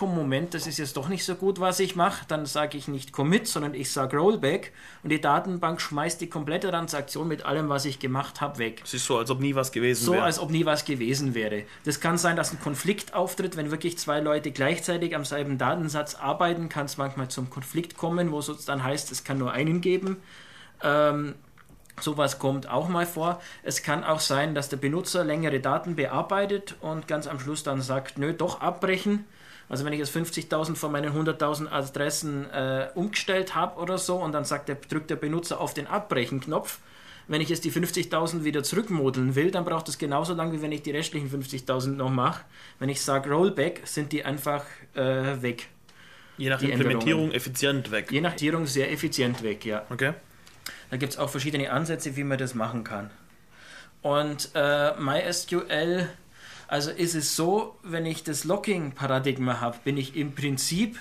Moment, das ist jetzt doch nicht so gut, was ich mache, dann sage ich nicht Commit, sondern ich sage Rollback und die Datenbank schmeißt die komplette Transaktion mit allem, was ich gemacht habe, weg. Es ist so, als ob nie was gewesen so, wäre. So, als ob nie was gewesen wäre. Das kann sein, dass ein Konflikt auftritt, wenn wirklich zwei Leute gleichzeitig am selben Datensatz arbeiten, kann es manchmal zum Konflikt kommen, wo es dann heißt, es kann nur einen geben. Ähm, Sowas kommt auch mal vor. Es kann auch sein, dass der Benutzer längere Daten bearbeitet und ganz am Schluss dann sagt, nö, doch abbrechen. Also wenn ich jetzt 50.000 von meinen 100.000 Adressen äh, umgestellt habe oder so und dann sagt der, drückt der Benutzer auf den Abbrechen-Knopf. Wenn ich jetzt die 50.000 wieder zurückmodeln will, dann braucht es genauso lange, wie wenn ich die restlichen 50.000 noch mache. Wenn ich sage Rollback, sind die einfach äh, weg. Je nach Implementierung effizient weg. Je nach Implementierung sehr effizient weg, ja. Okay. Da gibt es auch verschiedene Ansätze, wie man das machen kann. Und äh, MySQL also ist es so, wenn ich das Locking-Paradigma habe, bin ich im Prinzip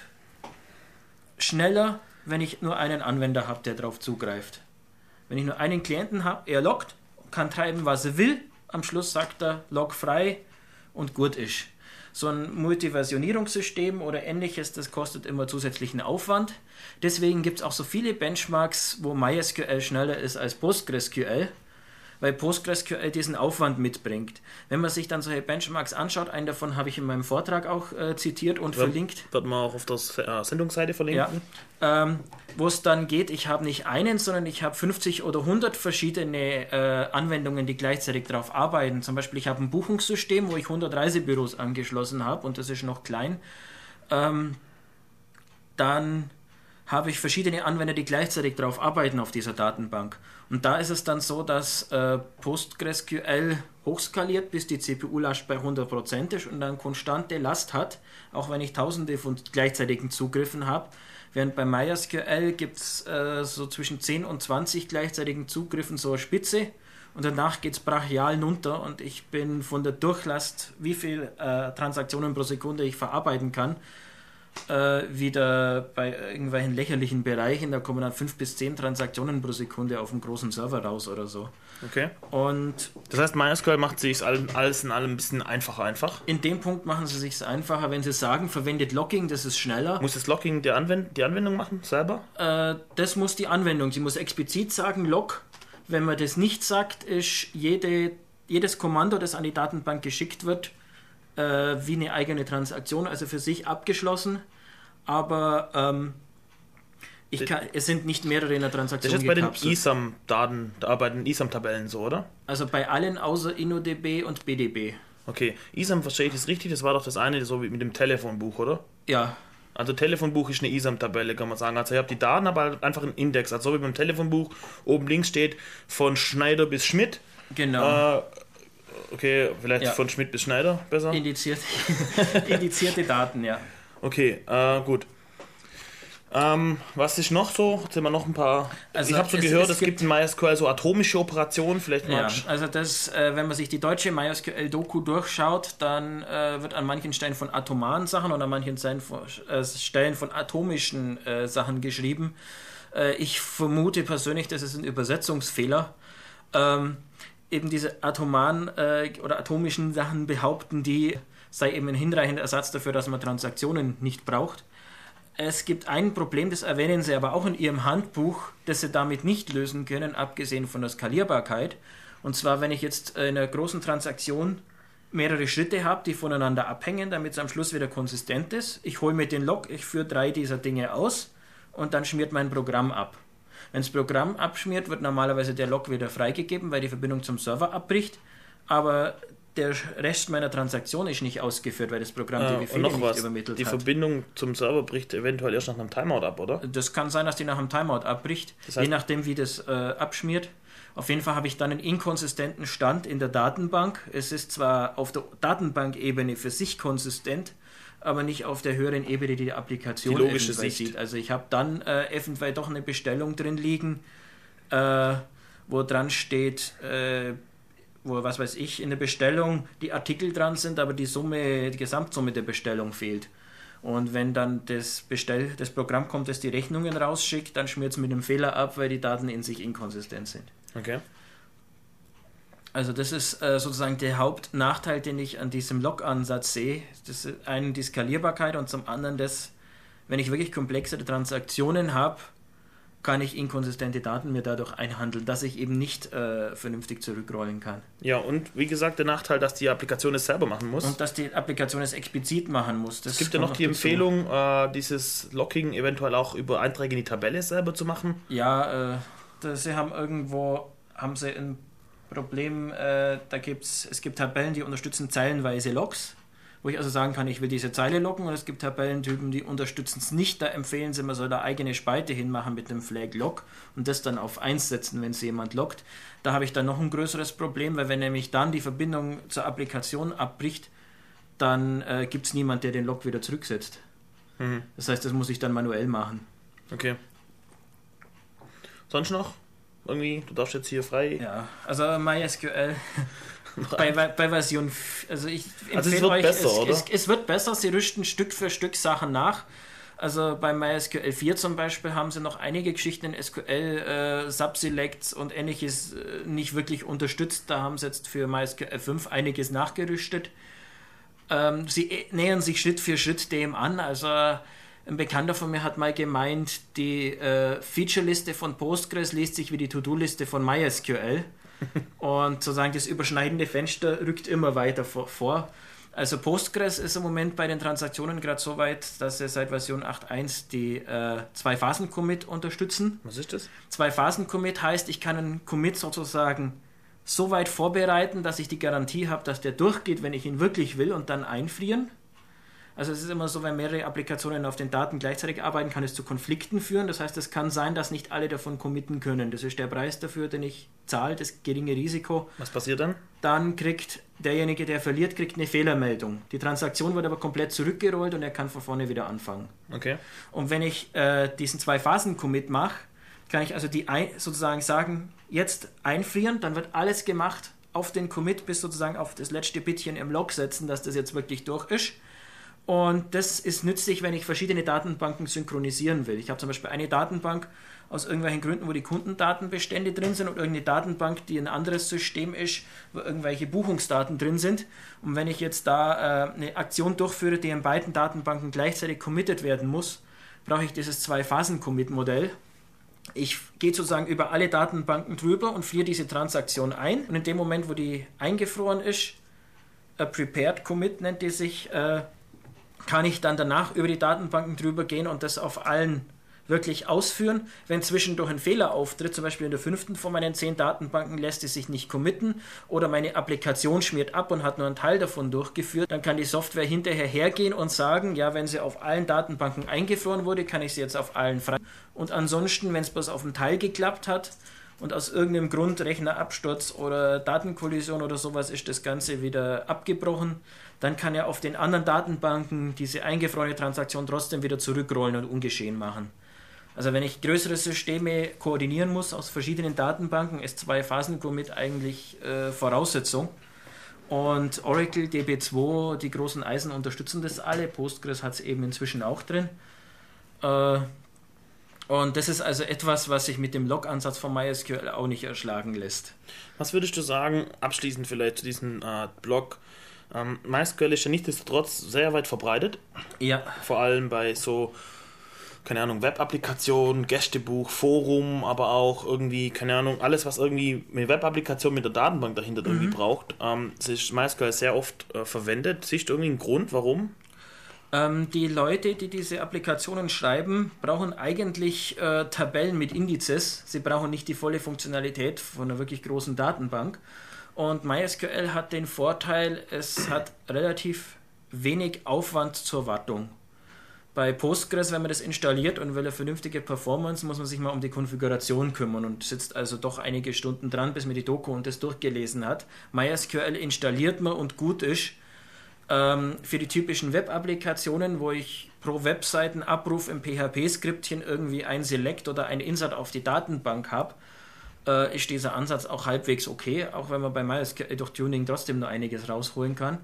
schneller, wenn ich nur einen Anwender habe, der darauf zugreift. Wenn ich nur einen Klienten habe, er lockt, kann treiben, was er will, am Schluss sagt er, log frei und gut ist. So ein Multiversionierungssystem oder ähnliches, das kostet immer zusätzlichen Aufwand. Deswegen gibt es auch so viele Benchmarks, wo MySQL schneller ist als PostgreSQL weil PostgreSQL diesen Aufwand mitbringt. Wenn man sich dann solche Benchmarks anschaut, einen davon habe ich in meinem Vortrag auch äh, zitiert und wird, verlinkt. Wird man auch auf der äh, Sendungsseite verlinken. Ja. Ähm, Wo es dann geht, ich habe nicht einen, sondern ich habe 50 oder 100 verschiedene äh, Anwendungen, die gleichzeitig darauf arbeiten. Zum Beispiel, ich habe ein Buchungssystem, wo ich 100 Reisebüros angeschlossen habe und das ist noch klein. Ähm, dann habe ich verschiedene Anwender, die gleichzeitig darauf arbeiten auf dieser Datenbank. Und da ist es dann so, dass äh, PostgreSQL hochskaliert, bis die CPU-Last bei 100% ist und dann konstante Last hat, auch wenn ich tausende von gleichzeitigen Zugriffen habe. Während bei MySQL gibt es äh, so zwischen 10 und 20 gleichzeitigen Zugriffen so eine Spitze und danach geht es brachial runter und ich bin von der Durchlast, wie viele äh, Transaktionen pro Sekunde ich verarbeiten kann, äh, wieder bei irgendwelchen lächerlichen Bereichen, da kommen dann 5 bis 10 Transaktionen pro Sekunde auf einem großen Server raus oder so. Okay. Und das heißt, MySQL macht sich alles in allem ein bisschen einfacher einfach. In dem Punkt machen sie sich einfacher, wenn sie sagen, verwendet Logging, das ist schneller. Muss das Logging die, Anwend die Anwendung machen, selber? Äh, das muss die Anwendung. Sie muss explizit sagen, Log. Wenn man das nicht sagt, ist jede, jedes Kommando, das an die Datenbank geschickt wird, äh, wie eine eigene Transaktion, also für sich abgeschlossen. Aber ähm, kann, es sind nicht mehrere in der Transaktion. Das ist bei den ISAM-Daten, da arbeiten ISAM-Tabellen so, oder? Also bei allen außer InnoDB und BDB. Okay, ISAM verstehe ich das richtig, das war doch das eine, so wie mit dem Telefonbuch, oder? Ja. Also Telefonbuch ist eine ISAM-Tabelle, kann man sagen. Also ich habe die Daten, aber einfach einen Index. Also so wie beim Telefonbuch oben links steht von Schneider bis Schmidt. Genau. Äh, Okay, vielleicht ja. von Schmidt bis Schneider besser? Indizierte, indizierte Daten, ja. Okay, äh, gut. Ähm, was ist noch so? Jetzt sind wir noch ein paar. Also ich habe so es, gehört, es, es gibt in MySQL so atomische Operationen, vielleicht mal. Ja, also das, äh, wenn man sich die deutsche MySQL-Doku durchschaut, dann äh, wird an manchen Stellen von atomaren Sachen und an manchen Stellen von, äh, Stellen von atomischen äh, Sachen geschrieben. Äh, ich vermute persönlich, das ist ein Übersetzungsfehler. Ähm, eben diese atomaren äh, oder atomischen Sachen behaupten, die sei eben ein hinreichender Ersatz dafür, dass man Transaktionen nicht braucht. Es gibt ein Problem, das erwähnen Sie aber auch in Ihrem Handbuch, das Sie damit nicht lösen können, abgesehen von der Skalierbarkeit. Und zwar, wenn ich jetzt in einer großen Transaktion mehrere Schritte habe, die voneinander abhängen, damit es am Schluss wieder konsistent ist. Ich hole mir den Log, ich führe drei dieser Dinge aus und dann schmiert mein Programm ab. Wenn das Programm abschmiert, wird normalerweise der Log wieder freigegeben, weil die Verbindung zum Server abbricht. Aber der Rest meiner Transaktion ist nicht ausgeführt, weil das Programm ah, die Befehle nicht was. übermittelt die hat. Die Verbindung zum Server bricht eventuell erst nach einem Timeout ab, oder? Das kann sein, dass die nach einem Timeout abbricht, das heißt, je nachdem, wie das äh, abschmiert. Auf jeden Fall habe ich dann einen inkonsistenten Stand in der Datenbank. Es ist zwar auf der Datenbankebene für sich konsistent, aber nicht auf der höheren Ebene, die die Applikation die logische Sicht. sieht. Also ich habe dann äh, eventuell doch eine Bestellung drin liegen, äh, wo dran steht, äh, wo, was weiß ich, in der Bestellung die Artikel dran sind, aber die Summe, die Gesamtsumme der Bestellung fehlt. Und wenn dann das, Bestell, das Programm kommt, das die Rechnungen rausschickt, dann schmiert es mit einem Fehler ab, weil die Daten in sich inkonsistent sind. Okay. Also das ist äh, sozusagen der Hauptnachteil, den ich an diesem Log-Ansatz sehe. Das ist einen die Skalierbarkeit und zum anderen das, wenn ich wirklich komplexere Transaktionen habe, kann ich inkonsistente Daten mir dadurch einhandeln, dass ich eben nicht äh, vernünftig zurückrollen kann. Ja, und wie gesagt, der Nachteil, dass die Applikation es selber machen muss. Und dass die Applikation es explizit machen muss. Es gibt ja noch die Empfehlung, äh, dieses Locking eventuell auch über Einträge in die Tabelle selber zu machen. Ja, äh, das, sie haben irgendwo haben sie ein Problem, äh, da gibt's, es gibt Tabellen, die unterstützen zeilenweise Logs wo ich also sagen kann, ich will diese Zeile locken und es gibt Tabellentypen, die unterstützen es nicht. Da empfehlen sie, man soll da eigene Spalte hinmachen mit dem Flag Log und das dann auf 1 setzen, wenn es jemand lockt. Da habe ich dann noch ein größeres Problem, weil wenn nämlich dann die Verbindung zur Applikation abbricht, dann äh, gibt es niemand, der den Log wieder zurücksetzt. Mhm. Das heißt, das muss ich dann manuell machen. Okay. Sonst noch? Irgendwie, du darfst jetzt hier frei. Ja, also MySQL bei, bei, Version. Also ich also es wird euch, besser, es, oder? Es, es, wird besser, sie rüsten Stück für Stück Sachen nach. Also bei MySQL 4 zum Beispiel haben sie noch einige Geschichten in SQL, äh, Subselects und ähnliches äh, nicht wirklich unterstützt. Da haben sie jetzt für MySQL 5 einiges nachgerüstet. Ähm, sie äh, nähern sich Schritt für Schritt dem an. Also ein Bekannter von mir hat mal gemeint, die äh, Feature-Liste von Postgres liest sich wie die To-Do-Liste von MySQL. und sozusagen das überschneidende Fenster rückt immer weiter vor. Also Postgres ist im Moment bei den Transaktionen gerade so weit, dass sie seit Version 8.1 die äh, Zwei-Phasen-Commit unterstützen. Was ist das? Zwei-Phasen-Commit heißt, ich kann einen Commit sozusagen so weit vorbereiten, dass ich die Garantie habe, dass der durchgeht, wenn ich ihn wirklich will und dann einfrieren. Also es ist immer so, wenn mehrere Applikationen auf den Daten gleichzeitig arbeiten, kann es zu Konflikten führen. Das heißt, es kann sein, dass nicht alle davon committen können. Das ist der Preis dafür, den ich zahle, das geringe Risiko. Was passiert dann? Dann kriegt derjenige, der verliert, kriegt eine Fehlermeldung. Die Transaktion wird aber komplett zurückgerollt und er kann von vorne wieder anfangen. Okay. Und wenn ich äh, diesen Zwei-Phasen-Commit mache, kann ich also die ein, sozusagen sagen, jetzt einfrieren, dann wird alles gemacht auf den Commit bis sozusagen auf das letzte Bitchen im Log setzen, dass das jetzt wirklich durch ist. Und das ist nützlich, wenn ich verschiedene Datenbanken synchronisieren will. Ich habe zum Beispiel eine Datenbank aus irgendwelchen Gründen, wo die Kundendatenbestände drin sind und irgendeine Datenbank, die ein anderes System ist, wo irgendwelche Buchungsdaten drin sind. Und wenn ich jetzt da äh, eine Aktion durchführe, die in beiden Datenbanken gleichzeitig committed werden muss, brauche ich dieses Zwei-Phasen-Commit-Modell. Ich gehe sozusagen über alle Datenbanken drüber und friere diese Transaktion ein. Und in dem Moment, wo die eingefroren ist, a Prepared Commit nennt die sich, äh, kann ich dann danach über die Datenbanken drüber gehen und das auf allen wirklich ausführen. Wenn zwischendurch ein Fehler auftritt, zum Beispiel in der fünften von meinen zehn Datenbanken lässt es sich nicht committen oder meine Applikation schmiert ab und hat nur einen Teil davon durchgeführt, dann kann die Software hinterher hergehen und sagen, ja, wenn sie auf allen Datenbanken eingefroren wurde, kann ich sie jetzt auf allen frei. Und ansonsten, wenn es bloß auf einen Teil geklappt hat, und aus irgendeinem Grund Rechnerabsturz oder Datenkollision oder sowas ist das Ganze wieder abgebrochen, dann kann er auf den anderen Datenbanken diese eingefrorene Transaktion trotzdem wieder zurückrollen und ungeschehen machen. Also wenn ich größere Systeme koordinieren muss aus verschiedenen Datenbanken, ist zwei Phasen-Commit eigentlich äh, Voraussetzung. Und Oracle, DB2, die großen Eisen unterstützen das alle. Postgres hat es eben inzwischen auch drin. Äh, und das ist also etwas, was sich mit dem Log-Ansatz von MySQL auch nicht erschlagen lässt. Was würdest du sagen, abschließend vielleicht zu diesem äh, Blog? Ähm, MySQL ist ja nichtsdestotrotz sehr weit verbreitet. Ja. Vor allem bei so, keine Ahnung, Web-Applikationen, Gästebuch, Forum, aber auch irgendwie, keine Ahnung, alles, was irgendwie eine Web-Applikation mit der Datenbank dahinter mhm. irgendwie braucht, ähm, ist MySQL sehr oft äh, verwendet. Siehst du irgendwie einen Grund, warum? Ähm, die Leute, die diese Applikationen schreiben, brauchen eigentlich äh, Tabellen mit Indizes. Sie brauchen nicht die volle Funktionalität von einer wirklich großen Datenbank. Und MySQL hat den Vorteil, es hat relativ wenig Aufwand zur Wartung. Bei Postgres, wenn man das installiert und will eine vernünftige Performance, muss man sich mal um die Konfiguration kümmern und sitzt also doch einige Stunden dran, bis man die Doku und das durchgelesen hat. MySQL installiert man und gut ist. Ähm, für die typischen Web-Applikationen, wo ich pro Webseitenabruf im PHP-Skriptchen irgendwie ein Select oder ein Insert auf die Datenbank habe, äh, ist dieser Ansatz auch halbwegs okay, auch wenn man bei MySQL durch Tuning trotzdem noch einiges rausholen kann.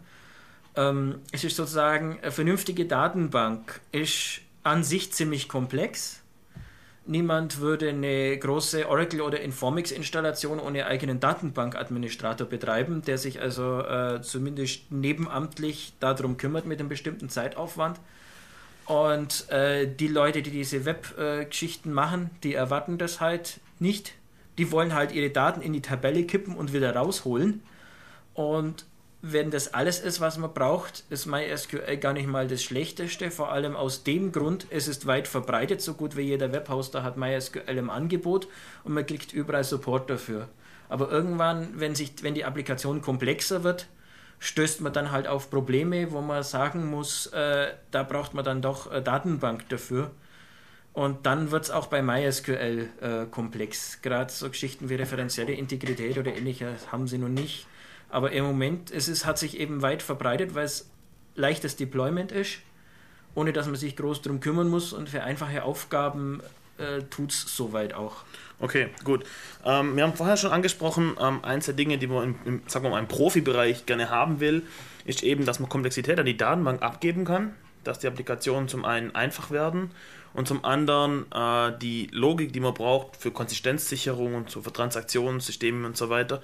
Ähm, es ist sozusagen eine vernünftige Datenbank, ist an sich ziemlich komplex. Niemand würde eine große Oracle- oder Informix-Installation ohne eigenen Datenbankadministrator betreiben, der sich also äh, zumindest nebenamtlich darum kümmert mit einem bestimmten Zeitaufwand. Und äh, die Leute, die diese Web-Geschichten äh, machen, die erwarten das halt nicht. Die wollen halt ihre Daten in die Tabelle kippen und wieder rausholen. Und wenn das alles ist, was man braucht, ist MySQL gar nicht mal das Schlechteste. Vor allem aus dem Grund, es ist weit verbreitet, so gut wie jeder Webhoster hat MySQL im Angebot und man kriegt überall Support dafür. Aber irgendwann, wenn, sich, wenn die Applikation komplexer wird, stößt man dann halt auf Probleme, wo man sagen muss, äh, da braucht man dann doch eine Datenbank dafür. Und dann wird es auch bei MySQL äh, komplex. Gerade so Geschichten wie referenzielle Integrität oder ähnliches haben sie noch nicht. Aber im Moment es ist, hat sich eben weit verbreitet, weil es leichtes Deployment ist, ohne dass man sich groß darum kümmern muss und für einfache Aufgaben äh, tut es soweit auch. Okay, gut. Ähm, wir haben vorher schon angesprochen, ähm, eins der Dinge, die man im, im, sagen wir mal, im Profibereich gerne haben will, ist eben, dass man Komplexität an die Datenbank abgeben kann, dass die Applikationen zum einen einfach werden und zum anderen äh, die Logik, die man braucht für Konsistenzsicherung und so für Transaktionssysteme und so weiter,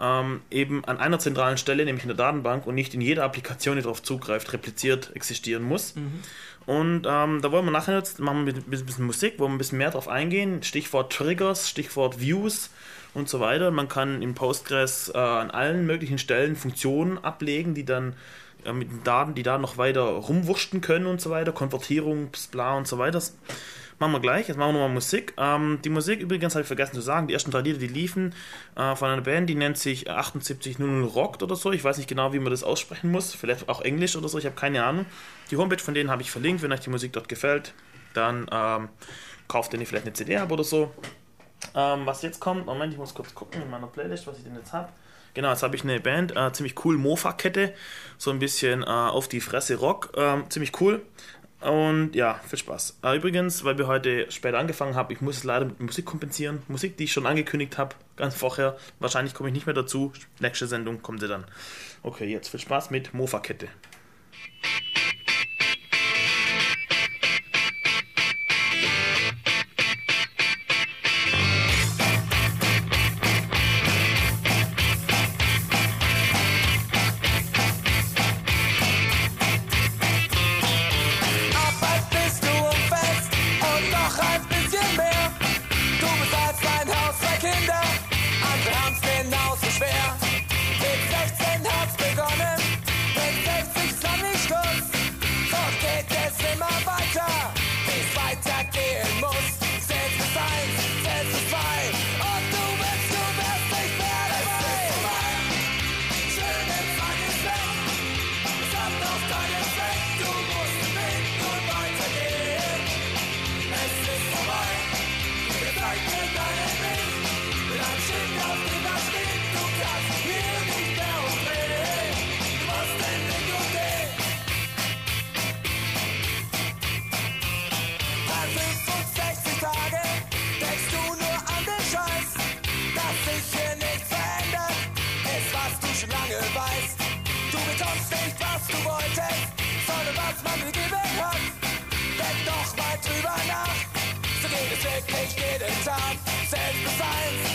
ähm, eben an einer zentralen Stelle, nämlich in der Datenbank und nicht in jeder Applikation, die darauf zugreift, repliziert existieren muss. Mhm. Und ähm, da wollen wir nachher jetzt machen wir ein bisschen Musik, wo wir ein bisschen mehr drauf eingehen. Stichwort Triggers, Stichwort Views und so weiter. Man kann in Postgres äh, an allen möglichen Stellen Funktionen ablegen, die dann äh, mit den Daten, die da noch weiter rumwurschten können und so weiter, Konvertierung, bla und so weiter. Machen wir gleich. Jetzt machen wir nochmal Musik. Ähm, die Musik übrigens habe ich vergessen zu sagen. Die ersten drei Lieder, die liefen äh, von einer Band, die nennt sich 7800 Rockt oder so. Ich weiß nicht genau, wie man das aussprechen muss. Vielleicht auch Englisch oder so. Ich habe keine Ahnung. Die Homepage von denen habe ich verlinkt. Wenn euch die Musik dort gefällt, dann ähm, kauft ihr vielleicht eine CD ab oder so. Ähm, was jetzt kommt, Moment, ich muss kurz gucken in meiner Playlist, was ich denn jetzt habe. Genau, jetzt habe ich eine Band, äh, ziemlich cool, Mofa-Kette, so ein bisschen äh, auf die Fresse Rock, äh, ziemlich cool. Und ja, viel Spaß. Äh, übrigens, weil wir heute später angefangen haben, ich muss es leider mit Musik kompensieren. Musik, die ich schon angekündigt habe, ganz vorher. Wahrscheinlich komme ich nicht mehr dazu. Nächste Sendung kommt sie dann. Okay, jetzt viel Spaß mit Mofa-Kette. Krieg jeden Tag, selbst bis eins.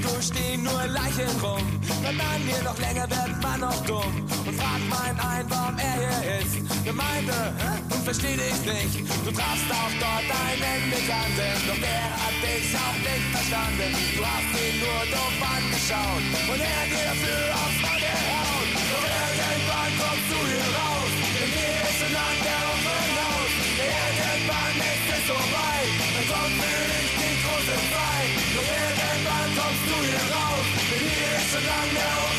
Disco stehen nur Leichen rum. Man hier noch länger wird man noch dumm. Und fragt mein ein, warum er hier ist. Gemeinde? Und versteh dich nicht. Du trafst auch dort einen Migranten. Doch der hat dich auch nicht verstanden. Du hast ihn nur doof angeschaut. Und er dir dafür aufs Maul hier ist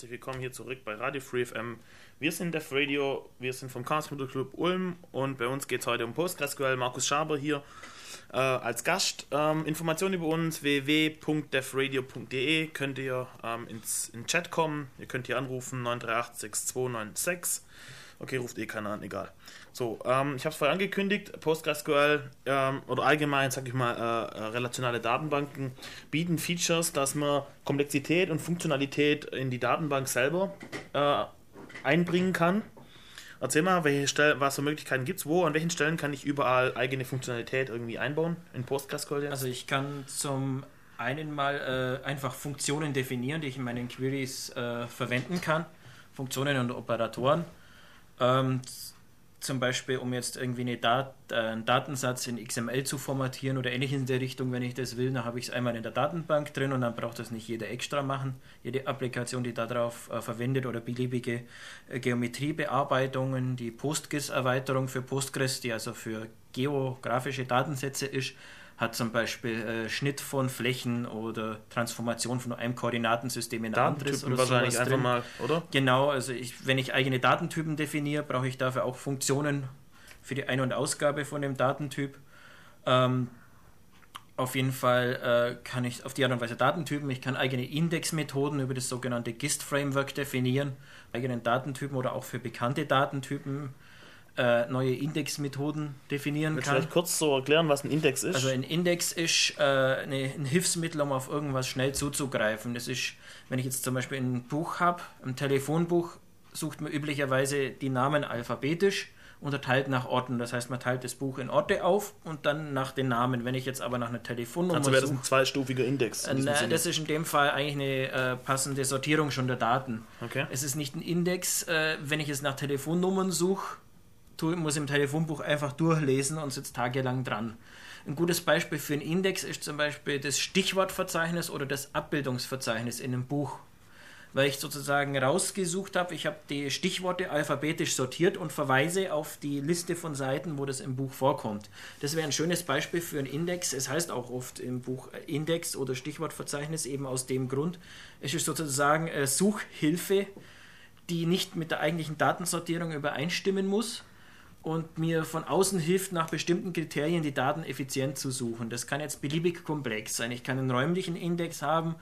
herzlich willkommen hier zurück bei Radio Free FM. Wir sind Def Radio, wir sind vom Chaos Motor Club Ulm und bei uns geht es heute um PostgreSQL. Markus Schaber hier äh, als Gast. Ähm, Informationen über uns www.defradio.de könnt ihr ähm, ins in Chat kommen. Ihr könnt hier anrufen 938 6296. Okay, ruft eh keiner an, egal. So, ähm, ich habe es vorher angekündigt, PostgreSQL ähm, oder allgemein, sag ich mal, äh, äh, relationale Datenbanken bieten Features, dass man Komplexität und Funktionalität in die Datenbank selber äh, einbringen kann. Erzähl mal, welche Stellen, was für Möglichkeiten gibt es, wo, an welchen Stellen kann ich überall eigene Funktionalität irgendwie einbauen in PostgreSQL jetzt? Also ich kann zum einen mal äh, einfach Funktionen definieren, die ich in meinen Queries äh, verwenden kann. Funktionen und Operatoren. Ähm, zum Beispiel, um jetzt irgendwie eine Dat äh, einen Datensatz in XML zu formatieren oder ähnlich in der Richtung, wenn ich das will, dann habe ich es einmal in der Datenbank drin und dann braucht das nicht jeder extra machen. Jede Applikation, die darauf äh, verwendet oder beliebige äh, Geometriebearbeitungen, die PostGIS-Erweiterung für Postgres, die also für geografische Datensätze ist, hat zum Beispiel äh, Schnitt von Flächen oder Transformation von einem Koordinatensystem in ein anderes oder wahrscheinlich sowas einfach drin. mal, oder? Genau, also ich, wenn ich eigene Datentypen definiere, brauche ich dafür auch Funktionen für die Ein- und Ausgabe von dem Datentyp. Ähm, auf jeden Fall äh, kann ich auf die Art und Weise Datentypen, ich kann eigene Indexmethoden über das sogenannte GIST-Framework definieren, eigenen Datentypen oder auch für bekannte Datentypen äh, neue Indexmethoden definieren Willst du kann. vielleicht kurz so erklären, was ein Index ist? Also ein Index ist äh, eine, ein Hilfsmittel, um auf irgendwas schnell zuzugreifen. Das ist, wenn ich jetzt zum Beispiel ein Buch habe, ein Telefonbuch, sucht man üblicherweise die Namen alphabetisch, unterteilt nach Orten. Das heißt, man teilt das Buch in Orte auf und dann nach den Namen. Wenn ich jetzt aber nach einer Telefonnummer also wäre das ein zweistufiger Index. in äh, das ist in dem Fall eigentlich eine äh, passende Sortierung schon der Daten. Okay. Es ist nicht ein Index, äh, wenn ich es nach Telefonnummern suche, muss im Telefonbuch einfach durchlesen und sitzt tagelang dran. Ein gutes Beispiel für einen Index ist zum Beispiel das Stichwortverzeichnis oder das Abbildungsverzeichnis in einem Buch. Weil ich sozusagen rausgesucht habe, ich habe die Stichworte alphabetisch sortiert und verweise auf die Liste von Seiten, wo das im Buch vorkommt. Das wäre ein schönes Beispiel für einen Index. Es heißt auch oft im Buch Index oder Stichwortverzeichnis eben aus dem Grund. Es ist sozusagen äh, Suchhilfe, die nicht mit der eigentlichen Datensortierung übereinstimmen muss und mir von außen hilft, nach bestimmten Kriterien die Daten effizient zu suchen. Das kann jetzt beliebig komplex sein. Ich kann einen räumlichen Index haben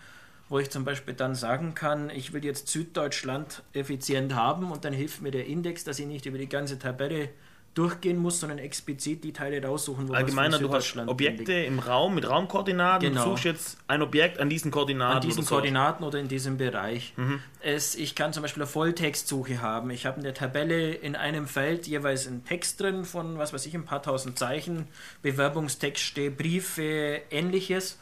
wo ich zum Beispiel dann sagen kann, ich will jetzt Süddeutschland effizient haben und dann hilft mir der Index, dass ich nicht über die ganze Tabelle durchgehen muss, sondern explizit die Teile raussuchen, wo Allgemeiner, du hast Objekte liegt. im Raum mit Raumkoordinaten genau. du suchst jetzt ein Objekt an diesen Koordinaten. An diesen oder Koordinaten oder in diesem Bereich. Mhm. Es, ich kann zum Beispiel eine Volltextsuche haben. Ich habe in der Tabelle in einem Feld jeweils einen Text drin von, was weiß ich, ein paar tausend Zeichen, Bewerbungstexte, Briefe, ähnliches.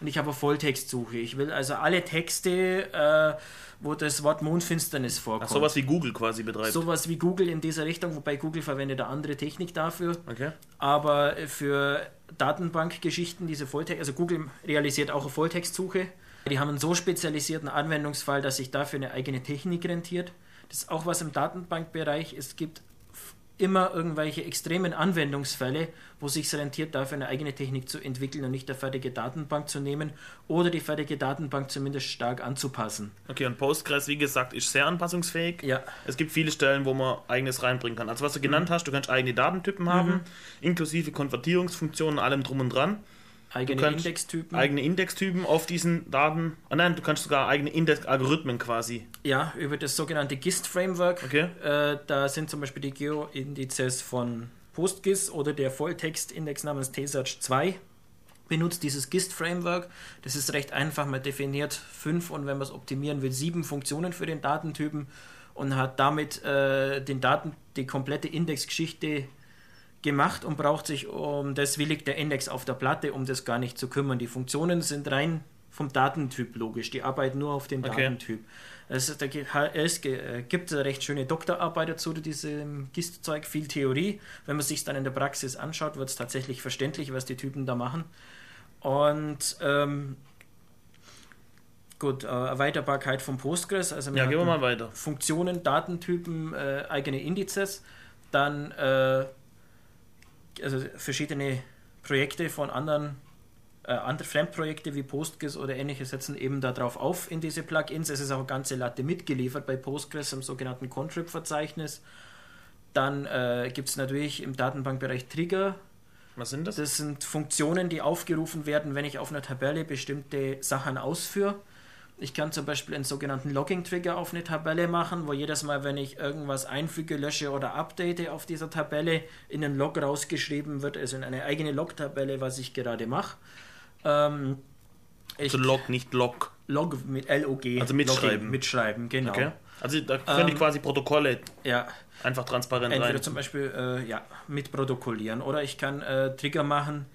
Und ich habe eine Volltextsuche. Ich will also alle Texte... Äh, wo das Wort Mondfinsternis vorkommt. Ach, sowas wie Google quasi betreibt. Sowas wie Google in dieser Richtung, wobei Google verwendet eine andere Technik dafür. Okay. Aber für Datenbankgeschichten, diese Volltext, also Google realisiert auch eine Volltextsuche. Die haben einen so spezialisierten Anwendungsfall, dass sich dafür eine eigene Technik rentiert. Das ist auch was im Datenbankbereich. Es gibt immer irgendwelche extremen Anwendungsfälle, wo es sich rentiert, dafür eine eigene Technik zu entwickeln und nicht der fertige Datenbank zu nehmen oder die fertige Datenbank zumindest stark anzupassen. Okay, und Postgres, wie gesagt, ist sehr anpassungsfähig. Ja. Es gibt viele Stellen, wo man eigenes reinbringen kann. Also was du genannt mhm. hast, du kannst eigene Datentypen mhm. haben, inklusive Konvertierungsfunktionen, allem drum und dran. Eigene Indextypen. Eigene Indextypen auf diesen Daten. Oh nein, du kannst sogar eigene Index-Algorithmen quasi. Ja, über das sogenannte GIST-Framework. Okay. Äh, da sind zum Beispiel die Geoindizes von PostGIS oder der Volltext-Index namens TSearch 2 benutzt dieses GIST-Framework. Das ist recht einfach. Man definiert fünf und wenn man es optimieren will, sieben Funktionen für den Datentypen und hat damit äh, den Daten die komplette Indexgeschichte gemacht und braucht sich um das, wie liegt der Index auf der Platte, um das gar nicht zu kümmern. Die Funktionen sind rein vom Datentyp logisch, die arbeiten nur auf den okay. Datentyp. Es, da es gibt eine recht schöne Doktorarbeit dazu, diesem GIST-Zeug, viel Theorie. Wenn man sich dann in der Praxis anschaut, wird es tatsächlich verständlich, was die Typen da machen. Und ähm, gut, äh, Erweiterbarkeit von Postgres, also ja, gehen wir mal weiter. Funktionen, Datentypen, äh, eigene Indizes, dann äh, also verschiedene Projekte von anderen, äh, andere Fremdprojekte wie Postgres oder ähnliches setzen eben darauf auf in diese Plugins. Es ist auch eine ganze Latte mitgeliefert bei Postgres im sogenannten Contrib-Verzeichnis. Dann äh, gibt es natürlich im Datenbankbereich Trigger. Was sind das? Das sind Funktionen, die aufgerufen werden, wenn ich auf einer Tabelle bestimmte Sachen ausführe. Ich kann zum Beispiel einen sogenannten Logging-Trigger auf eine Tabelle machen, wo jedes Mal, wenn ich irgendwas einfüge, lösche oder update auf dieser Tabelle, in einen Log rausgeschrieben wird, also in eine eigene Log-Tabelle, was ich gerade mache. Ähm, also Log, nicht Log. Log mit L-O-G. Also mitschreiben. Logging, mitschreiben, genau. Okay. Also da können ähm, ich quasi Protokolle ja, einfach transparent entweder rein. zum Beispiel äh, ja, mitprotokollieren oder ich kann äh, Trigger machen,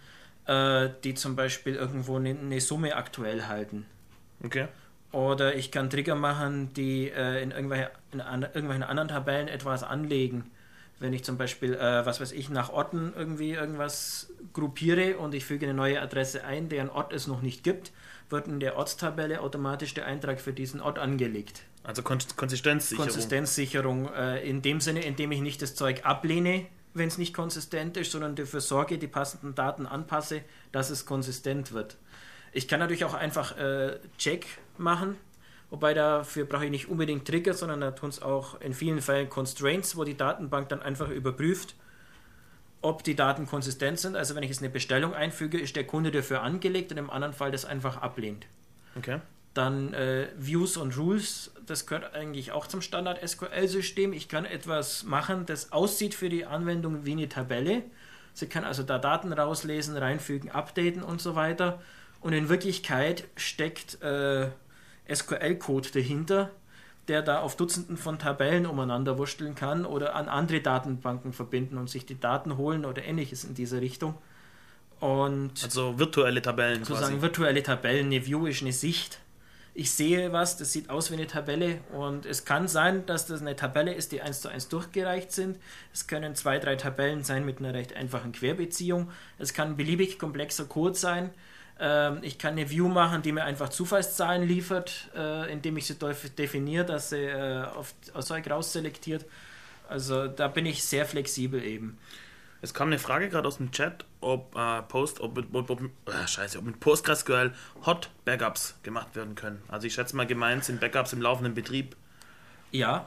äh, die zum Beispiel irgendwo eine, eine Summe aktuell halten. Okay. Oder ich kann Trigger machen, die äh, in, irgendwelche, in an, irgendwelchen anderen Tabellen etwas anlegen. Wenn ich zum Beispiel, äh, was weiß ich, nach Orten irgendwie irgendwas gruppiere und ich füge eine neue Adresse ein, deren Ort es noch nicht gibt, wird in der Ortstabelle automatisch der Eintrag für diesen Ort angelegt. Also Kon Konsistenzsicherung. Konsistenzsicherung äh, in dem Sinne, indem ich nicht das Zeug ablehne, wenn es nicht konsistent ist, sondern dafür sorge, die passenden Daten anpasse, dass es konsistent wird. Ich kann natürlich auch einfach äh, Check machen, wobei dafür brauche ich nicht unbedingt Trigger, sondern da tun es auch in vielen Fällen Constraints, wo die Datenbank dann einfach überprüft, ob die Daten konsistent sind. Also wenn ich jetzt eine Bestellung einfüge, ist der Kunde dafür angelegt und im anderen Fall das einfach ablehnt. Okay. Dann äh, Views und Rules, das gehört eigentlich auch zum Standard SQL-System. Ich kann etwas machen, das aussieht für die Anwendung wie eine Tabelle. Sie kann also da Daten rauslesen, reinfügen, updaten und so weiter. Und in Wirklichkeit steckt äh, SQL-Code dahinter, der da auf Dutzenden von Tabellen umeinander wursteln kann oder an andere Datenbanken verbinden und sich die Daten holen oder ähnliches in dieser Richtung. Und also virtuelle Tabellen sozusagen quasi. virtuelle Tabellen, eine View ist eine Sicht. Ich sehe was, das sieht aus wie eine Tabelle und es kann sein, dass das eine Tabelle ist, die eins zu eins durchgereicht sind. Es können zwei, drei Tabellen sein mit einer recht einfachen Querbeziehung. Es kann beliebig komplexer Code sein ich kann eine View machen, die mir einfach Zufallszahlen liefert, äh, indem ich sie definiere, dass sie äh, auf, aus Zeug rausselektiert. Also da bin ich sehr flexibel eben. Es kam eine Frage gerade aus dem Chat, ob äh, Post, ob, ob, ob, äh, scheiße, ob mit PostgreSQL Hot Backups gemacht werden können. Also ich schätze mal gemeint sind Backups im laufenden Betrieb. Ja.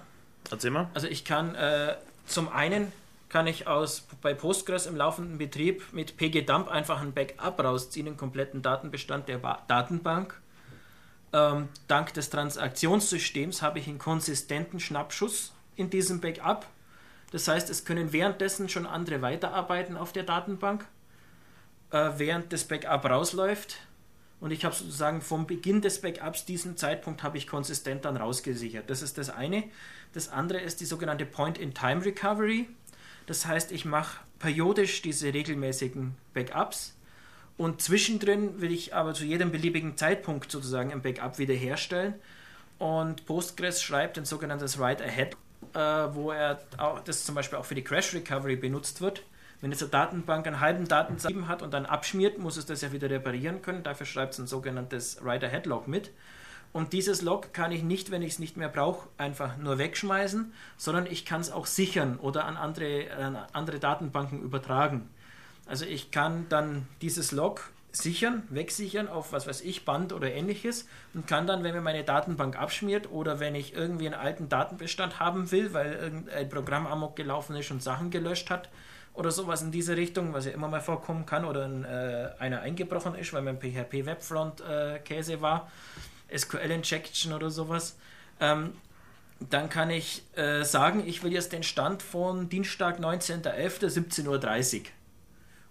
Erzähl mal. Also ich kann äh, zum einen kann ich aus, bei Postgres im laufenden Betrieb mit pgdump einfach ein Backup rausziehen, einen kompletten Datenbestand der ba Datenbank. Ähm, dank des Transaktionssystems habe ich einen konsistenten Schnappschuss in diesem Backup. Das heißt, es können währenddessen schon andere weiterarbeiten auf der Datenbank, äh, während das Backup rausläuft. Und ich habe sozusagen vom Beginn des Backups diesen Zeitpunkt habe ich konsistent dann rausgesichert. Das ist das eine. Das andere ist die sogenannte Point-in-Time-Recovery. Das heißt, ich mache periodisch diese regelmäßigen Backups und zwischendrin will ich aber zu jedem beliebigen Zeitpunkt sozusagen ein Backup wiederherstellen. Und Postgres schreibt ein sogenanntes Write-Ahead, äh, wo er auch, das zum Beispiel auch für die Crash Recovery benutzt wird. Wenn jetzt eine Datenbank einen halben Datensatz hat und dann abschmiert, muss es das ja wieder reparieren können. Dafür schreibt es ein sogenanntes Write-Ahead-Log mit. Und dieses Log kann ich nicht, wenn ich es nicht mehr brauche, einfach nur wegschmeißen, sondern ich kann es auch sichern oder an andere, an andere Datenbanken übertragen. Also ich kann dann dieses Log sichern, wegsichern auf was weiß ich, Band oder ähnliches und kann dann, wenn mir meine Datenbank abschmiert oder wenn ich irgendwie einen alten Datenbestand haben will, weil irgendein Programm amok gelaufen ist und Sachen gelöscht hat oder sowas in diese Richtung, was ja immer mal vorkommen kann oder ein, äh, einer eingebrochen ist, weil mein PHP Webfront äh, Käse war, SQL Injection oder sowas, ähm, dann kann ich äh, sagen, ich will jetzt den Stand von Dienstag 19.11.17.30 Uhr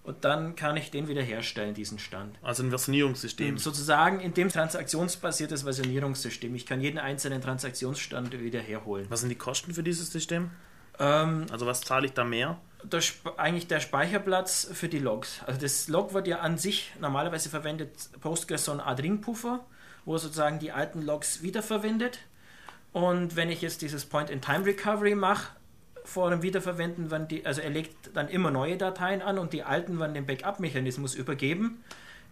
und dann kann ich den wiederherstellen, diesen Stand. Also ein Versionierungssystem. Sozusagen in dem transaktionsbasiertes Versionierungssystem. Ich kann jeden einzelnen Transaktionsstand wieder herholen. Was sind die Kosten für dieses System? Ähm, also was zahle ich da mehr? Der, eigentlich der Speicherplatz für die Logs. Also das Log wird ja an sich normalerweise verwendet Postgres so ein Art-Ring-Puffer, wo sozusagen die alten Logs wiederverwendet. Und wenn ich jetzt dieses Point-in-Time-Recovery mache, vor dem Wiederverwenden, wenn die, also er legt dann immer neue Dateien an und die alten werden den Backup-Mechanismus übergeben.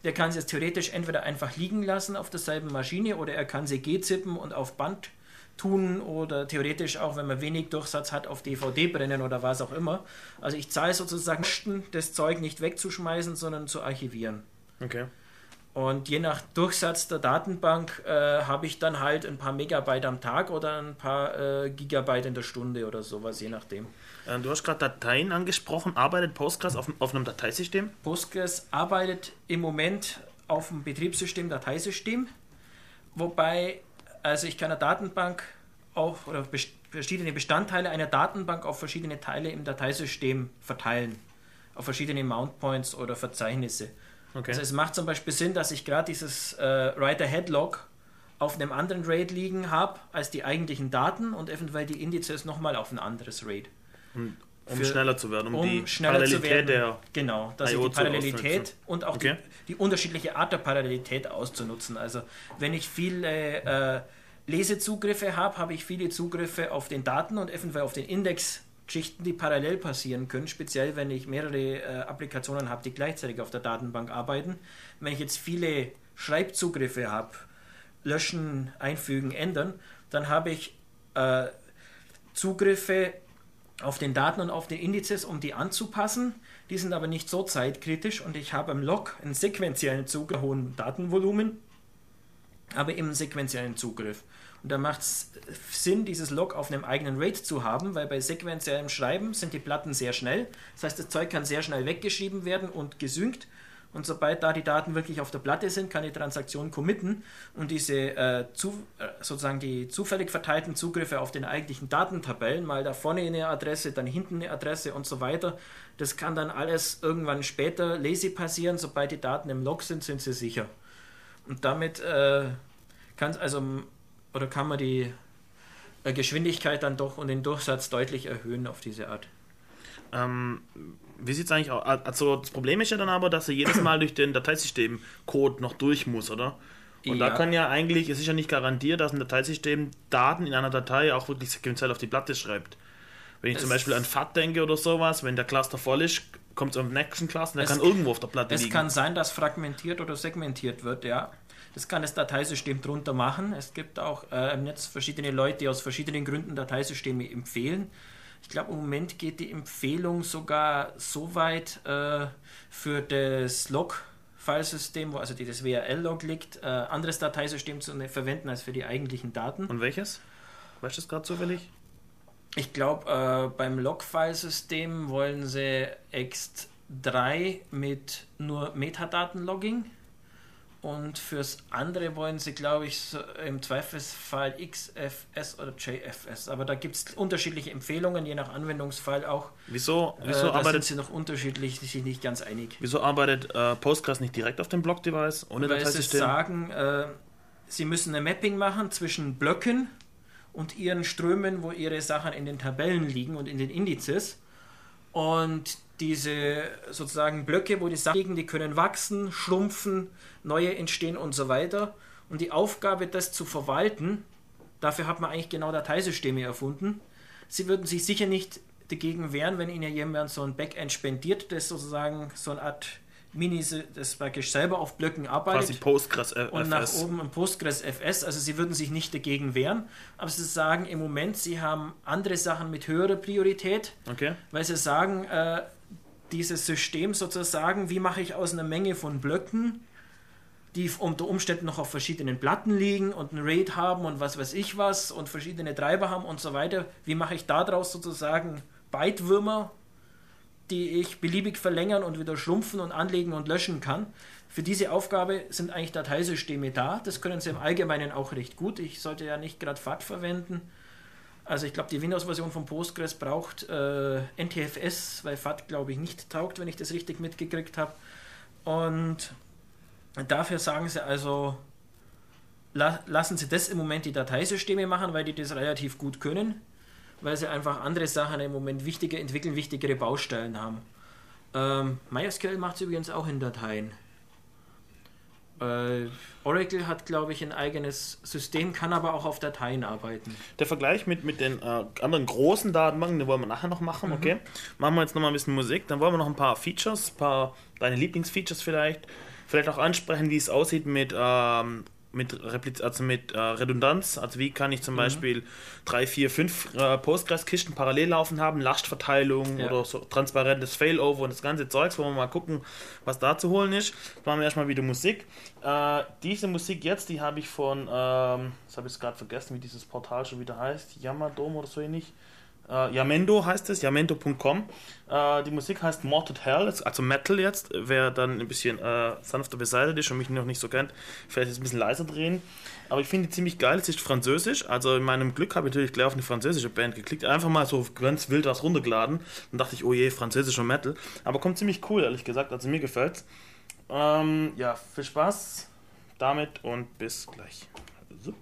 Der kann sie jetzt theoretisch entweder einfach liegen lassen auf derselben Maschine oder er kann sie G-zippen und auf Band tun oder theoretisch auch, wenn man wenig Durchsatz hat, auf DVD brennen oder was auch immer. Also ich zahle sozusagen das Zeug nicht wegzuschmeißen, sondern zu archivieren. Okay. Und je nach Durchsatz der Datenbank äh, habe ich dann halt ein paar Megabyte am Tag oder ein paar äh, Gigabyte in der Stunde oder sowas, je nachdem. Äh, du hast gerade Dateien angesprochen. Arbeitet Postgres auf, auf, einem Dateisystem? Postgres arbeitet im Moment auf dem Betriebssystem Dateisystem. Wobei, also ich kann eine Datenbank auch oder verschiedene Bestandteile einer Datenbank auf verschiedene Teile im Dateisystem verteilen. Auf verschiedene Mount Points oder Verzeichnisse. Okay. Also es macht zum Beispiel Sinn, dass ich gerade dieses äh, Write-Ahead-Log auf einem anderen RAID liegen habe als die eigentlichen Daten und eventuell die Indizes nochmal auf ein anderes RAID. Um, um Für, schneller zu werden, um, um die Parallelität werden. der Genau, dass ich die Parallelität und auch okay. die, die, unterschiedliche Art der Parallelität auszunutzen. Also wenn ich viele äh, Lesezugriffe habe, habe ich viele Zugriffe auf den Daten und eventuell auf den Index Geschichten, die parallel passieren können, speziell wenn ich mehrere äh, Applikationen habe, die gleichzeitig auf der Datenbank arbeiten. Wenn ich jetzt viele Schreibzugriffe habe, löschen, einfügen, ändern, dann habe ich äh, Zugriffe auf den Daten und auf den Indizes, um die anzupassen. Die sind aber nicht so zeitkritisch und ich habe im Log einen sequentiellen Zugriff, hohen Datenvolumen, aber eben einen sequentiellen Zugriff. Und da macht es Sinn, dieses Log auf einem eigenen RAID zu haben, weil bei sequenziellem Schreiben sind die Platten sehr schnell. Das heißt, das Zeug kann sehr schnell weggeschrieben werden und gesynkt. Und sobald da die Daten wirklich auf der Platte sind, kann die Transaktion committen und diese äh, zu, äh, sozusagen die zufällig verteilten Zugriffe auf den eigentlichen Datentabellen, mal da vorne eine Adresse, dann hinten eine Adresse und so weiter, das kann dann alles irgendwann später lazy passieren. Sobald die Daten im Log sind, sind sie sicher. Und damit äh, kann es also oder kann man die äh, Geschwindigkeit dann doch und den Durchsatz deutlich erhöhen auf diese Art? Ähm, wie sieht es eigentlich aus? Also das Problem ist ja dann aber, dass er jedes Mal durch den Dateisystem Code noch durch muss, oder? Und ja. da kann ja eigentlich, es ist ja nicht garantiert, dass ein Dateisystem Daten in einer Datei auch wirklich sequenziell auf die Platte schreibt. Wenn ich es zum Beispiel an FAT denke oder sowas, wenn der Cluster voll ist, kommt es am nächsten Cluster, der kann irgendwo auf der Platte es liegen. Es kann sein, dass fragmentiert oder segmentiert wird, ja. Das kann das Dateisystem drunter machen. Es gibt auch äh, im Netz verschiedene Leute, die aus verschiedenen Gründen Dateisysteme empfehlen. Ich glaube, im Moment geht die Empfehlung sogar so weit äh, für das Log-Filesystem, wo also das WRL-Log liegt, äh, anderes Dateisystem zu ne, verwenden als für die eigentlichen Daten. Und welches? Weißt du das gerade zufällig? Ich glaube, äh, beim Log-File-System wollen sie ext3 mit nur Metadaten-Logging Und fürs andere wollen sie, glaube ich, so im Zweifelsfall XFS oder JFS. Aber da gibt es unterschiedliche Empfehlungen, je nach Anwendungsfall auch. Wieso, Äh, wieso da arbeitet, sind sie noch unterschiedlich, sich nicht ganz einig. wieso arbeitet äh, Postgres nicht direkt auf dem Block-Device ohne Weil sie Dateisystem? sagen, äh, sie müssen ein Mapping machen zwischen Blöcken und ihren Strömen, wo ihre Sachen in den Tabellen liegen und in den Indizes. Und diese sozusagen Blöcke, wo die Sachen liegen, die können wachsen, schrumpfen, neue entstehen und so weiter. Und die Aufgabe, das zu verwalten, dafür hat man eigentlich genau Dateisysteme erfunden. Sie würden sich sicher nicht dagegen wehren, wenn Ihnen jemand so ein Backend spendiert, das sozusagen so eine Art Mini, das praktisch selber auf Blöcken arbeitet Quasi Postgres äh, und nach FS. oben ein Postgres FS. Also sie würden sich nicht dagegen wehren, aber sie sagen im Moment, sie haben andere Sachen mit höherer Priorität, Okay. weil sie sagen, äh, dieses System sozusagen, wie mache ich aus einer Menge von Blöcken, die unter Umständen noch auf verschiedenen Platten liegen und ein RAID haben und was weiß ich was und verschiedene Treiber haben und so weiter, wie mache ich daraus sozusagen Bytewürmer, die ich beliebig verlängern und wieder schrumpfen und anlegen und löschen kann. Für diese Aufgabe sind eigentlich Dateisysteme da. Das können sie im Allgemeinen auch recht gut. Ich sollte ja nicht gerade FAT verwenden. Also ich glaube, die Windows-Version von Postgres braucht äh, NTFS, weil FAT, glaube ich, nicht taugt, wenn ich das richtig mitgekriegt habe. Und dafür sagen sie also, la lassen sie das im Moment die Dateisysteme machen, weil die das relativ gut können, weil sie einfach andere Sachen im Moment wichtiger entwickeln, wichtigere Baustellen haben. Ähm, MySQL macht es übrigens auch in Dateien. Äh, Oracle hat, glaube ich, ein eigenes System, kann aber auch auf Dateien arbeiten. Der Vergleich mit, mit den äh, anderen großen Datenbanken, den wollen wir nachher noch machen, Mhm. okay? Machen wir jetzt noch mal ein bisschen Musik, dann wollen wir noch ein paar Features, ein paar deine Lieblingsfeatures vielleicht, vielleicht auch ansprechen, wie es aussieht mit, ähm, mit, Repliz also mit äh, Redundanz, also wie kann ich Mhm. zum Beispiel drei, vier, fünf äh, Postgres-Kisten parallel laufen haben, Lastverteilung Ja. oder so transparentes Failover und das ganze Zeugs, wollen wir mal gucken, was da zu holen ist. Jetzt machen wir erstmal wieder Musik. Äh, diese Musik jetzt, die habe ich von, ähm, das habe ich gerade vergessen, wie dieses Portal schon wieder heißt, Yamadom oder so ähnlich. Äh, Yamendo heißt es, yamendo.com. Äh, die Musik heißt Morted Hell, also Metal jetzt. Wer dann ein bisschen äh, sanfter beseitigt ist und mich noch nicht so kennt, vielleicht jetzt ein bisschen leiser drehen. Aber ich finde die ziemlich geil. Es ist französisch. Also in meinem Glück habe ich natürlich gleich auf eine französische Band geklickt. Einfach mal so ganz wild was runtergeladen. Dann dachte ich, oh je, französischer Metal. Aber kommt ziemlich cool, ehrlich gesagt. Also mir gefällt's. Ähm, ja, viel Spaß damit und bis gleich. Sup,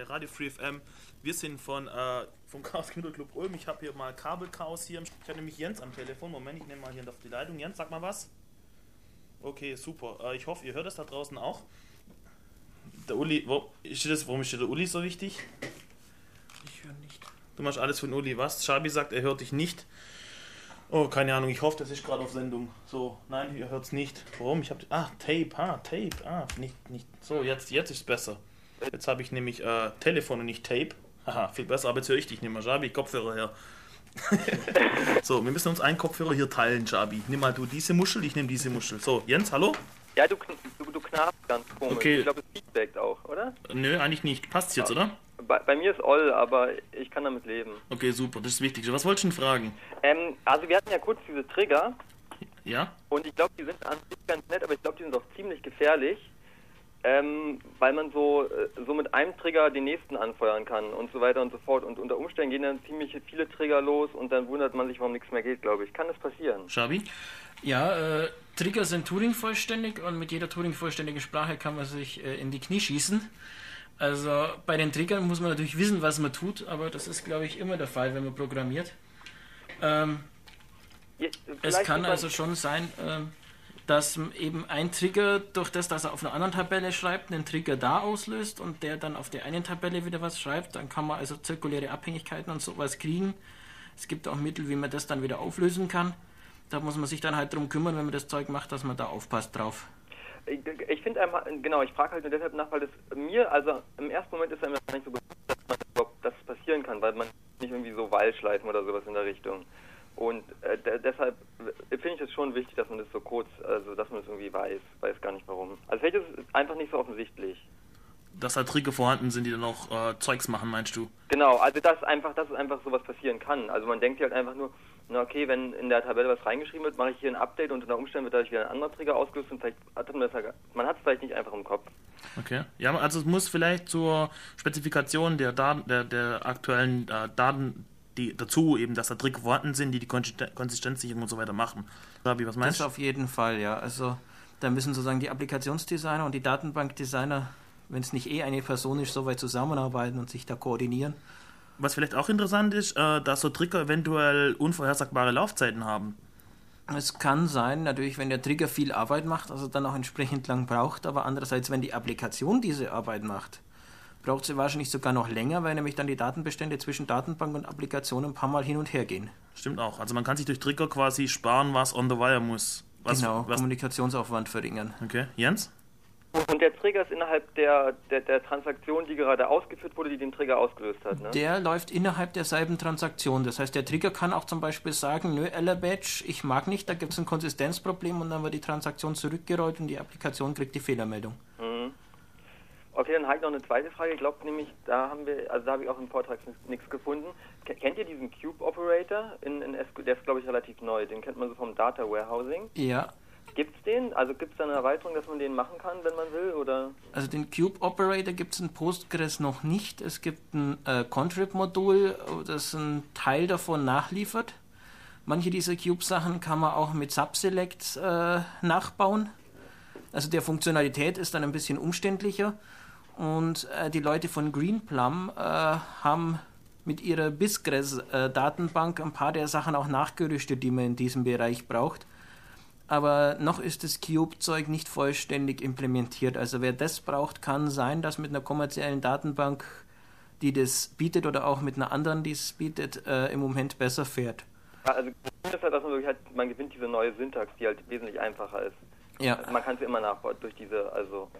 bei Radio Free FM. Wir sind von äh, vom Chaos Computer Club Ulm. Ich habe hier mal Kabelchaos hier. Ich habe nämlich Jens am Telefon. Moment, ich nehme mal hier auf die Leitung. Jens, sag mal was. Okay, super. Äh, ich hoffe, ihr hört es da draußen auch. Der Uli, wo, ist das, warum ist der Uli so wichtig? Ich höre nicht. Du machst alles von Uli was? Schabi sagt, er hört dich nicht. Oh, keine Ahnung, ich hoffe, das ist gerade auf Sendung. So, nein, ihr hört es nicht. Warum? Ich habe. Ah, Tape, ah, Tape, ah, nicht, nicht. So, jetzt, jetzt ist es besser. Jetzt habe ich nämlich äh, Telefon und nicht Tape. Aha, viel besser, aber jetzt höre ich dich nicht mehr. Jabi, Kopfhörer her. so, wir müssen uns einen Kopfhörer hier teilen, Jabi. Nimm mal du diese Muschel, ich nehme diese Muschel. So, Jens, hallo? Ja, du, kn- du, du knarrst ganz komisch. Okay. Ich glaube, es feedbackt auch, oder? Nö, eigentlich nicht. Passt jetzt, oder? Bei, bei mir ist Oll, aber ich kann damit leben. Okay, super, das ist wichtig. Was wolltest du denn fragen? Ähm, also wir hatten ja kurz diese Trigger Ja? und ich glaube, die sind an sich ganz nett, aber ich glaube, die sind auch ziemlich gefährlich, ähm, weil man so, äh, so mit einem Trigger den nächsten anfeuern kann und so weiter und so fort. Und unter Umständen gehen dann ziemlich viele Trigger los und dann wundert man sich, warum nichts mehr geht, glaube ich. Kann das passieren? Jabi? Ja, äh, Trigger sind Turing-vollständig und mit jeder Turing-vollständigen Sprache kann man sich äh, in die Knie schießen. Also bei den Triggern muss man natürlich wissen, was man tut, aber das ist, glaube ich, immer der Fall, wenn man programmiert. Ähm, Ja, es kann also schon sein, ähm, dass eben ein Trigger durch das, dass er auf einer anderen Tabelle schreibt, einen Trigger da auslöst und der dann auf der einen Tabelle wieder was schreibt. Dann kann man also zirkuläre Abhängigkeiten und sowas kriegen. Es gibt auch Mittel, wie man das dann wieder auflösen kann. Da muss man sich dann halt drum kümmern, wenn man das Zeug macht, dass man da aufpasst drauf. Ich, ich finde einmal, genau, ich frage halt nur deshalb nach, weil das mir, also im ersten Moment ist einem gar nicht so bewusst, dass man überhaupt das passieren kann, weil man nicht irgendwie so Wahlschleifen oder sowas in der Richtung. Und äh, de deshalb finde ich es schon wichtig, dass man das so kurz, also dass man das irgendwie weiß, weiß gar nicht warum. Also vielleicht ist es einfach nicht so offensichtlich. Dass da Trigger vorhanden sind, die dann auch äh, Zeugs machen, meinst du? Genau, also dass einfach, dass es einfach sowas passieren kann. Also man denkt halt einfach nur, na okay, wenn in der Tabelle was reingeschrieben wird, mache ich hier ein Update und unter Umständen wird dadurch wieder ein anderer Trigger ausgelöst und vielleicht hat man das man hat es vielleicht nicht einfach im Kopf. Okay. Ja, also es muss vielleicht zur Spezifikation der Daten, der, der aktuellen äh, Daten die dazu eben, dass da vorhanden sind, die die Konsisten- Konsistenzsicherung und so weiter machen. Fabi, was meinst Das du? auf jeden Fall, ja. Also da müssen sozusagen die Applikationsdesigner und die Datenbankdesigner, wenn es nicht eh eine Person ist, so weit zusammenarbeiten und sich da koordinieren. Was vielleicht auch interessant ist, äh, dass so Trigger eventuell unvorhersagbare Laufzeiten haben. Es kann sein, natürlich, wenn der Trigger viel Arbeit macht, also dann auch entsprechend lang braucht, aber andererseits, wenn die Applikation diese Arbeit macht, braucht sie wahrscheinlich sogar noch länger, weil nämlich dann die Datenbestände zwischen Datenbank und Applikation ein paar Mal hin und her gehen. Stimmt auch. Also man kann sich durch Trigger quasi sparen, was on the wire muss. Was, genau, was, Kommunikationsaufwand verringern. okay, Jens? Und der Trigger ist innerhalb der, der, der Transaktion, die gerade ausgeführt wurde, die den Trigger ausgelöst hat, ne? Der läuft innerhalb derselben Transaktion. Das heißt, der Trigger kann auch zum Beispiel sagen, nö, Ella-Badge, ich mag nicht, da gibt es ein Konsistenzproblem und dann wird die Transaktion zurückgerollt und die Applikation kriegt die Fehlermeldung. Mhm. Okay, dann habe ich noch eine zweite Frage. Ich glaube nämlich, da haben wir, also da habe ich auch im Vortrag nichts gefunden. Ke- Kennt ihr diesen Cube Operator in, in SQL? Der ist, glaube ich, relativ neu. Den kennt man so vom Data Warehousing. Ja, Gibt's den? Also gibt es da eine Erweiterung, dass man den machen kann, wenn man will? Oder? Also den Cube Operator gibt es in Postgres noch nicht. Es gibt ein äh, Contrib-Modul, das einen Teil davon nachliefert. Manche dieser Cube-Sachen kann man auch mit Subselect äh, nachbauen. Also der Funktionalität ist dann ein bisschen umständlicher. Und äh, die Leute von Greenplum äh, haben mit ihrer Bisgres-Datenbank ein paar der Sachen auch nachgerüstet, die man in diesem Bereich braucht aber noch ist das Cube-Zeug nicht vollständig implementiert. Also wer das braucht, kann sein, dass mit einer kommerziellen Datenbank, die das bietet oder auch mit einer anderen, die es bietet, äh, im Moment besser fährt. Ja, also das ist halt, dass man wirklich halt, man gewinnt diese neue Syntax, die halt wesentlich einfacher ist. Ja, Man kann sie immer nachbauen durch diese, also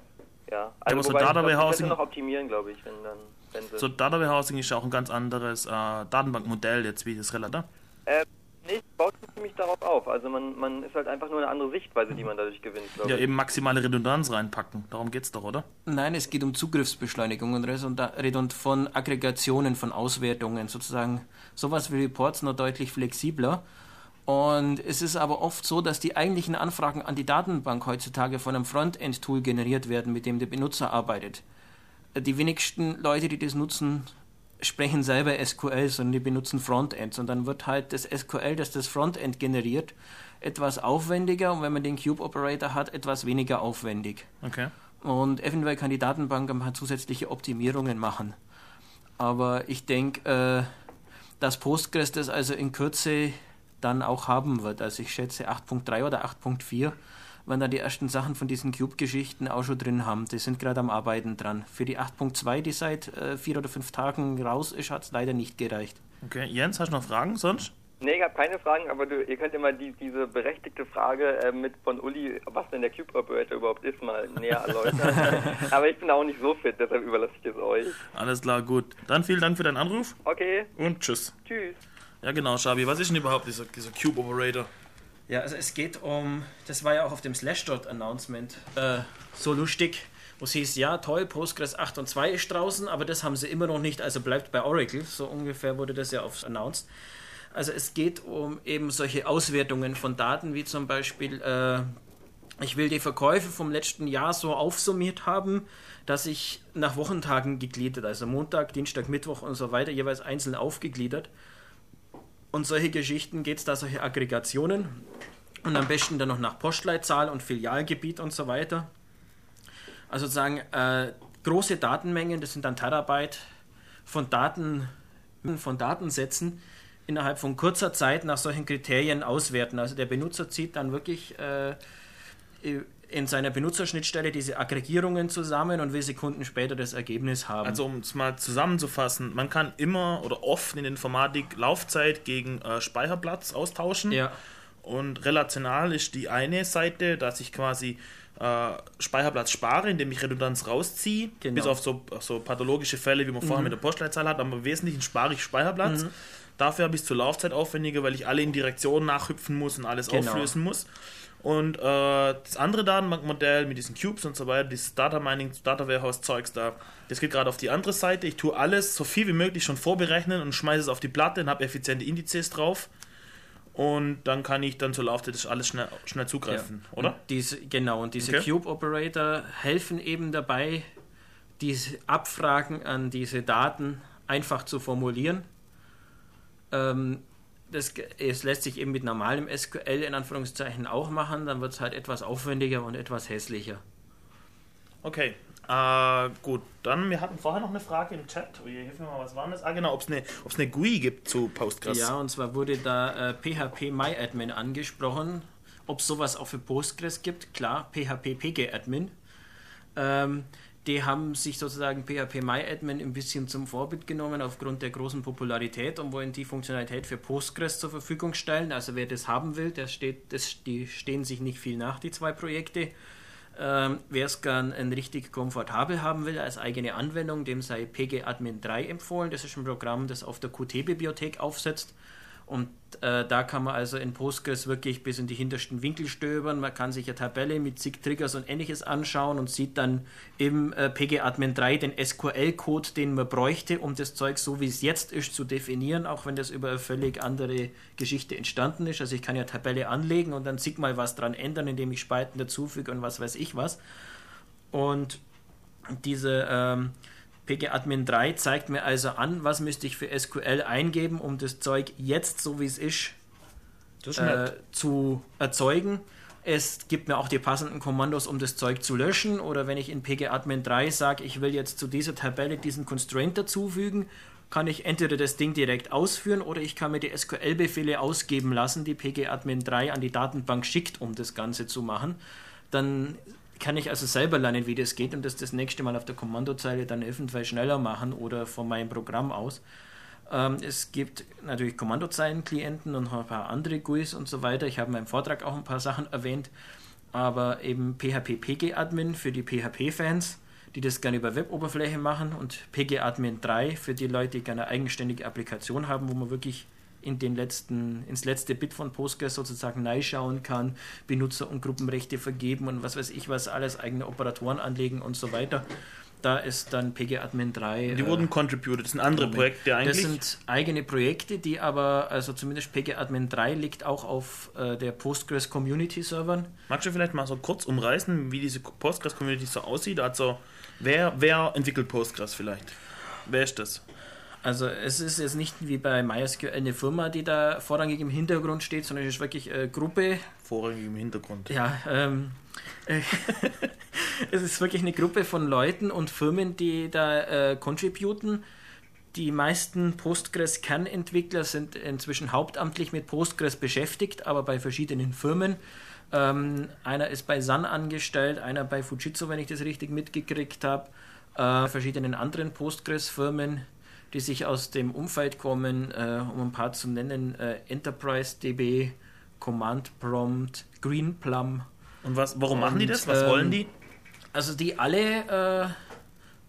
ja. aber Also so wobei, ich Data Warehousing- könnte noch optimieren, glaube ich, wenn dann, wenn. So Data Warehousing ist ja auch ein ganz anderes äh, Datenbankmodell jetzt wie das Relator. Äh, nee, baut sich ziemlich darauf auf. Also man, man ist halt einfach nur eine andere Sichtweise, die man dadurch gewinnt, glaube Ja, ich. eben maximale Redundanz reinpacken. Darum geht's doch, oder? nein, es geht um Zugriffsbeschleunigung und Redund von Aggregationen, von Auswertungen, sozusagen sowas wie Reports nur deutlich flexibler. Und es ist aber oft so, dass die eigentlichen Anfragen an die Datenbank heutzutage von einem Frontend-Tool generiert werden, mit dem der Benutzer arbeitet. Die wenigsten Leute, die das nutzen, sprechen selber SQL, sondern die benutzen Frontends. Und dann wird halt das SQL, das das Frontend generiert, etwas aufwendiger und wenn man den Cube Operator hat, etwas weniger aufwendig. Okay. Und eventuell kann die Datenbank ein paar zusätzliche Optimierungen machen. Aber ich denke, äh, dass Postgres das also in Kürze dann auch haben wird. Also ich schätze 8.3 oder 8.4, wenn da die ersten Sachen von diesen Cube-Geschichten auch schon drin haben. Die sind gerade am Arbeiten dran. Für die 8.2, die seit äh, vier oder fünf Tagen raus ist, hat es leider nicht gereicht. Okay. Jens, hast du noch Fragen sonst? Nee, ich habe keine Fragen, aber du, ihr könnt immer die, diese berechtigte Frage äh, mit von Uli, was denn der Cube Operator überhaupt ist, mal näher erläutern. aber ich bin da auch nicht so fit, deshalb überlasse ich es euch. Alles klar, gut. Dann vielen Dank für deinen Anruf Okay, und tschüss. tschüss. Ja genau, Schabi, was ist denn überhaupt dieser, dieser Cube Operator? Ja, also es geht um, das war ja auch auf dem Slashdot-Announcement äh, so lustig, wo es hieß, ja toll, Postgres 8 und 2 ist draußen, aber das haben sie immer noch nicht, also bleibt bei Oracle, so ungefähr wurde das ja aufs announced. Also es geht um eben solche Auswertungen von Daten, wie zum Beispiel, äh, ich will die Verkäufe vom letzten Jahr so aufsummiert haben, dass ich nach Wochentagen gegliedert, also Montag, Dienstag, Mittwoch und so weiter, jeweils einzeln aufgegliedert. Und solche Geschichten geht es da, solche Aggregationen. Und am besten dann noch nach Postleitzahl und Filialgebiet und so weiter. Also sozusagen äh, große Datenmengen, das sind dann Terabyte von Daten, von Datensätzen innerhalb von kurzer Zeit nach solchen Kriterien auswerten. Also der Benutzer zieht dann wirklich äh, in seiner Benutzerschnittstelle diese Aggregierungen zusammen und will Sekunden später das Ergebnis haben. Also um es mal zusammenzufassen, man kann immer oder oft in der Informatik Laufzeit gegen äh, Speicherplatz austauschen. ja, Und relational ist die eine Seite, dass ich quasi äh, Speicherplatz spare, indem ich Redundanz rausziehe, Genau. bis auf so, auf so pathologische Fälle, wie man vorher mit der Postleitzahl hat, aber im Wesentlichen spare ich Speicherplatz. Dafür habe ich es zur Laufzeit aufwendiger, weil ich alle Indirektionen nachhüpfen muss und alles Genau. auflösen muss. Und äh, das andere Datenbankmodell mit diesen Cubes und so weiter, dieses Data Mining, Data Warehouse Zeugs da, das geht gerade auf die andere Seite. Ich tue alles so viel wie möglich schon vorberechnen und schmeiße es auf die Platte und habe effiziente Indizes drauf. Und dann kann ich dann zur Laufzeit das alles schnell, schnell zugreifen, Ja. oder? Und diese, genau, und diese Okay. Cube Operator helfen eben dabei, diese Abfragen an diese Daten einfach zu formulieren. Ähm, das, es lässt sich eben mit normalem SQL in Anführungszeichen auch machen, dann wird es halt etwas aufwendiger und etwas hässlicher. Okay, äh, gut. Dann, wir hatten vorher noch eine Frage im Chat. Oh, je, hilf mir mal, was war das? Ah, genau, ob es eine, ob's eine GUI gibt zu Postgres. Ja, und zwar wurde da äh, PHP MyAdmin angesprochen, ob es sowas auch für Postgres gibt. Klar, PHP PGAdmin. Ähm, die haben sich sozusagen PHP MyAdmin ein bisschen zum Vorbild genommen aufgrund der großen Popularität und wollen die Funktionalität für Postgres zur Verfügung stellen. Also wer das haben will, der steht, das, die stehen sich nicht viel nach, die zwei Projekte. Ähm, Wer es gern ein richtig komfortabel haben will als eigene Anwendung, dem sei PGAdmin 3 empfohlen. Das ist ein Programm, das auf der Qt-Bibliothek aufsetzt. Und äh, da kann man also in Postgres wirklich bis in die hintersten Winkel stöbern. Man kann sich eine Tabelle mit zig Triggers und ähnliches anschauen und sieht dann im äh, PGAdmin 3 den SQL-Code, den man bräuchte, um das Zeug so wie es jetzt ist zu definieren, auch wenn das über eine völlig andere Geschichte entstanden ist. Also ich kann ja Tabelle anlegen und dann zig mal was dran ändern, indem ich Spalten dazufüge und was weiß ich was. Und diese ähm, PGAdmin 3 zeigt mir also an, was müsste ich für SQL eingeben, um das Zeug jetzt, so wie es ist, äh, zu erzeugen. Es gibt mir auch die passenden Kommandos, um das Zeug zu löschen. Oder wenn ich in PGAdmin 3 sage, ich will jetzt zu dieser Tabelle diesen Constraint dazufügen, kann ich entweder das Ding direkt ausführen oder ich kann mir die SQL-Befehle ausgeben lassen, die PGAdmin 3 an die Datenbank schickt, um das Ganze zu machen. Dann kann ich also selber lernen, wie das geht und das das nächste Mal auf der Kommandozeile dann eventuell schneller machen oder von meinem Programm aus. Ähm, es gibt natürlich Kommandozeilenklienten und ein paar andere GUIs und so weiter. Ich habe in meinem Vortrag auch ein paar Sachen erwähnt, aber eben PHP PG-Admin für die PHP-Fans, die das gerne über Web-Oberfläche machen und PG-Admin 3 für die Leute, die gerne eine eigenständige Applikation haben, wo man wirklich in den letzten, ins letzte Bit von Postgres sozusagen reinschauen kann, Benutzer- und Gruppenrechte vergeben und was weiß ich was, alles eigene Operatoren anlegen und so weiter. Da ist dann PG-Admin 3. Die äh, wurden contributed. Das sind andere Projekte eigentlich. das sind eigene Projekte, die aber, also zumindest PG-Admin 3 liegt auch auf äh, der Postgres Community Servern. Magst du vielleicht mal so kurz umreißen, wie diese Postgres-Community so aussieht? Also, wer, wer entwickelt Postgres vielleicht? Wer ist das? Also es ist jetzt nicht wie bei MySQL eine Firma, die da vorrangig im Hintergrund steht, sondern es ist wirklich eine Gruppe, Vorrangig im Hintergrund. ja, ähm, äh, es ist wirklich eine Gruppe von Leuten und Firmen, die da äh, contributen. Die meisten Postgres-Kernentwickler sind inzwischen hauptamtlich mit Postgres beschäftigt, aber bei verschiedenen Firmen. Ähm, einer ist bei Sun angestellt, einer bei Fujitsu, wenn ich das richtig mitgekriegt habe, äh, verschiedenen anderen Postgres-Firmen. Die sich aus dem Umfeld kommen, äh, um ein paar zu nennen, äh, Enterprise DB, Command Prompt, Greenplum. Und was, warum machen die Und, das? Was ähm, wollen die? Also die alle äh,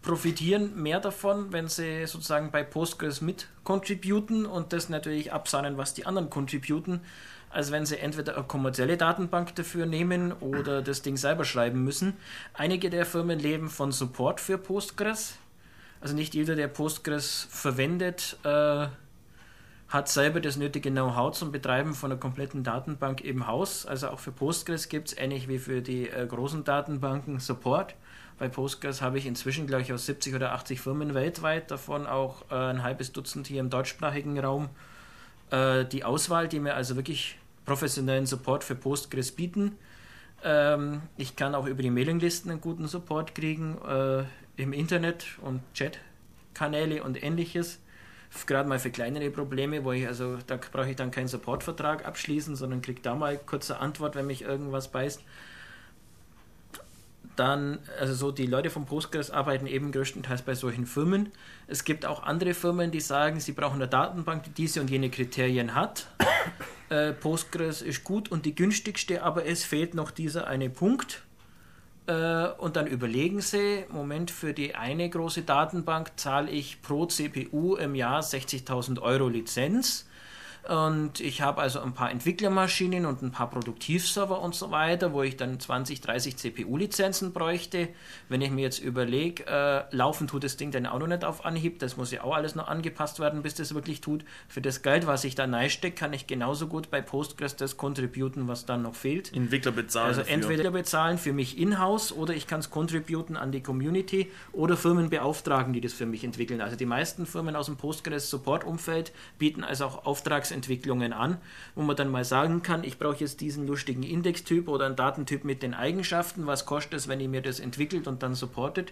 profitieren mehr davon, wenn sie sozusagen bei Postgres mit contributen und das natürlich absahnen, was die anderen contributen, als wenn sie entweder eine kommerzielle Datenbank dafür nehmen oder das Ding selber schreiben müssen. Einige der Firmen leben von Support für Postgres. Also nicht jeder, der Postgres verwendet, äh, hat selber das nötige Know-how zum Betreiben von einer kompletten Datenbank im Haus. Also auch für Postgres gibt es ähnlich wie für die äh, großen Datenbanken Support. Bei Postgres habe ich inzwischen, glaube ich, aus 70 oder 80 Firmen weltweit, davon auch äh, ein halbes Dutzend hier im deutschsprachigen Raum, äh, die Auswahl, die mir also wirklich professionellen Support für Postgres bieten. Ähm, ich kann auch über die Mailinglisten einen guten Support kriegen, äh, im Internet und Chatkanäle und ähnliches. Gerade mal für kleinere Probleme, wo ich also, da brauche ich dann keinen Supportvertrag abschließen, sondern kriege da mal kurze Antwort, wenn mich irgendwas beißt. Dann, also so die Leute von Postgres arbeiten eben größtenteils bei solchen Firmen. Es gibt auch andere Firmen, die sagen, sie brauchen eine Datenbank, die diese und jene Kriterien hat. Äh, Postgres ist gut und die günstigste, aber es fehlt noch dieser eine Punkt. Äh, und dann überlegen sie, Moment, für die eine große Datenbank zahle ich pro CPU im Jahr 60.000 Euro Lizenz. Und ich habe also ein paar Entwicklermaschinen und ein paar Produktivserver und so weiter, wo ich dann 20, 30 CPU-Lizenzen bräuchte. Wenn ich mir jetzt überlege, äh, laufen tut das Ding dann auch noch nicht auf Anhieb, das muss ja auch alles noch angepasst werden, bis das wirklich tut. Für das Geld, was ich da reinstecke, kann ich genauso gut bei Postgres das contributen, was dann noch fehlt. Entwickler bezahlen. Also dafür. entweder bezahlen für mich in-house oder ich kann es contributen an die Community oder Firmen beauftragen, die das für mich entwickeln. Also die meisten Firmen aus dem Postgres-Support-Umfeld bieten also auch Auftragsentwicklungen an, wo man dann mal sagen kann, ich brauche jetzt diesen lustigen Indextyp oder einen Datentyp mit den Eigenschaften, was kostet es, wenn ihr mir das entwickelt und dann supportet.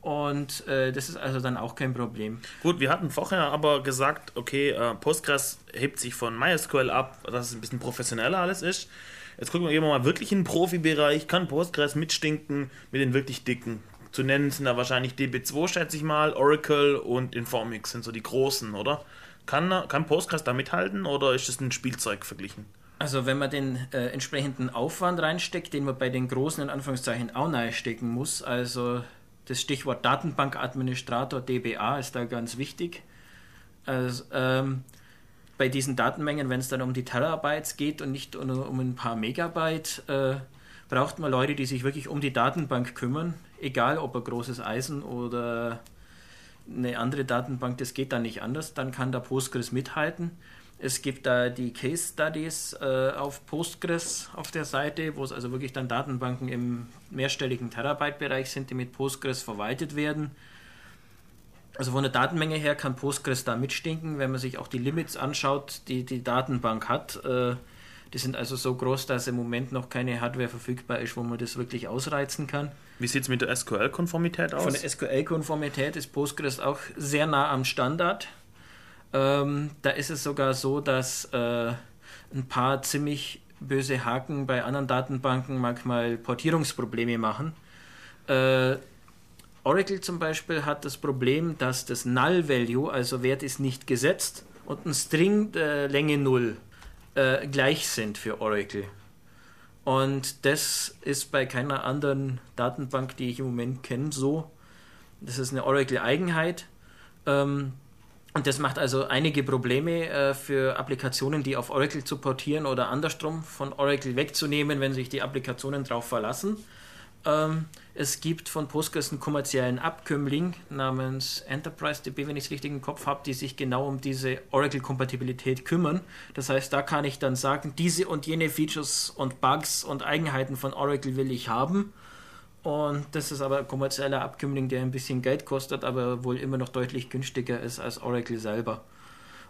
Und äh, das ist also dann auch kein Problem. Gut, wir hatten vorher aber gesagt, okay, äh, Postgres hebt sich von MySQL ab, dass es ein bisschen professioneller alles ist. Jetzt gucken wir mal wirklich in den Profibereich. Kann Postgres mitstinken mit den wirklich dicken? Zu nennen sind da wahrscheinlich DB2, schätze ich mal, Oracle und Informix sind so die großen, oder? Kann, kann Postgres da mithalten oder ist das ein Spielzeug verglichen? Also wenn man den äh, entsprechenden Aufwand reinsteckt, den man bei den großen in Anführungszeichen auch reinstecken muss, also das Stichwort Datenbankadministrator DBA ist da ganz wichtig. Also, ähm, bei diesen Datenmengen, wenn es dann um die Terabytes geht und nicht um, um ein paar Megabyte, äh, braucht man Leute, die sich wirklich um die Datenbank kümmern, egal ob ein großes Eisen oder eine andere Datenbank, das geht dann nicht anders, dann kann da Postgres mithalten. Es gibt da die Case Studies äh, auf Postgres auf der Seite, wo es also wirklich dann Datenbanken im mehrstelligen Terabyte-Bereich sind, die mit Postgres verwaltet werden. Also von der Datenmenge her kann Postgres da mitstinken, wenn man sich auch die Limits anschaut, die die Datenbank hat. Äh, die sind also so groß, dass im Moment noch keine Hardware verfügbar ist, wo man das wirklich ausreizen kann. Wie sieht es mit der SQL-Konformität aus? Von der SQL-Konformität ist Postgres auch sehr nah am Standard. Ähm, da ist es sogar so, dass äh, ein paar ziemlich böse Haken bei anderen Datenbanken manchmal Portierungsprobleme machen. Äh, Oracle zum Beispiel hat das Problem, dass das Null-Value, also Wert ist nicht gesetzt, und ein String äh, Länge 0 äh, gleich sind für Oracle. Und das ist bei keiner anderen Datenbank, die ich im Moment kenne, so. Das ist eine Oracle-Eigenheit. Ähm, und das macht also einige Probleme äh, für Applikationen, die auf Oracle zu portieren oder andersrum von Oracle wegzunehmen, wenn sich die Applikationen darauf verlassen. Ähm, es gibt von Postgres einen kommerziellen Abkömmling namens EnterpriseDB, wenn ich es richtig im Kopf habe, die sich genau um diese Oracle-Kompatibilität kümmern. Das heißt, da kann ich dann sagen, diese und jene Features und Bugs und Eigenheiten von Oracle will ich haben. Und das ist aber ein kommerzieller Abkömmling, der ein bisschen Geld kostet, aber wohl immer noch deutlich günstiger ist als Oracle selber.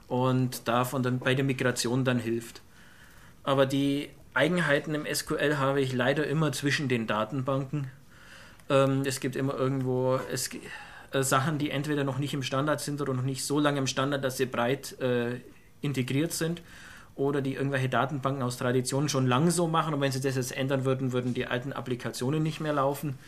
Und davon dann bei der Migration dann hilft. Aber die Eigenheiten im SQL habe ich leider immer zwischen den Datenbanken. Ähm, es gibt immer irgendwo es, äh, Sachen, die entweder noch nicht im Standard sind oder noch nicht so lange im Standard, dass sie breit äh, integriert sind oder die irgendwelche Datenbanken aus Tradition schon lang so machen und wenn sie das jetzt ändern würden, würden die alten Applikationen nicht mehr laufen.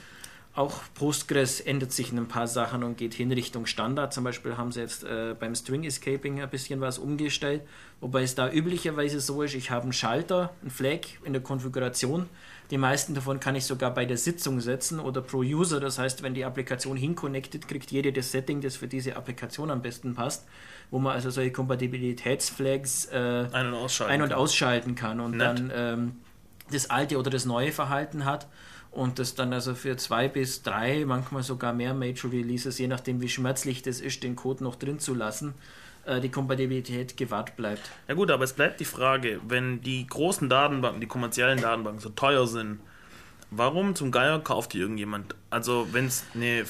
Auch Postgres ändert sich in ein paar Sachen und geht hin Richtung Standard. Zum Beispiel haben sie jetzt äh, beim String Escaping ein bisschen was umgestellt, wobei es da üblicherweise so ist, ich habe einen Schalter, einen Flag in der Konfiguration. Die meisten davon kann ich sogar bei der Sitzung setzen oder pro User. Das heißt, wenn die Applikation hinconnected, kriegt jede das Setting, das für diese Applikation am besten passt, wo man also solche Kompatibilitätsflags äh, Ein- und ausschalten ein- und kann. ausschalten kann und Nett. dann ähm, das alte oder das neue Verhalten hat und das dann also für zwei bis drei, manchmal sogar mehr Major Releases, je nachdem wie schmerzlich das ist, den Code noch drin zu lassen, äh, die Kompatibilität gewahrt bleibt. Ja gut, aber es bleibt die Frage, wenn die großen Datenbanken, die kommerziellen Datenbanken so teuer sind, warum zum Geier kauft die irgendjemand? Also wenn es eine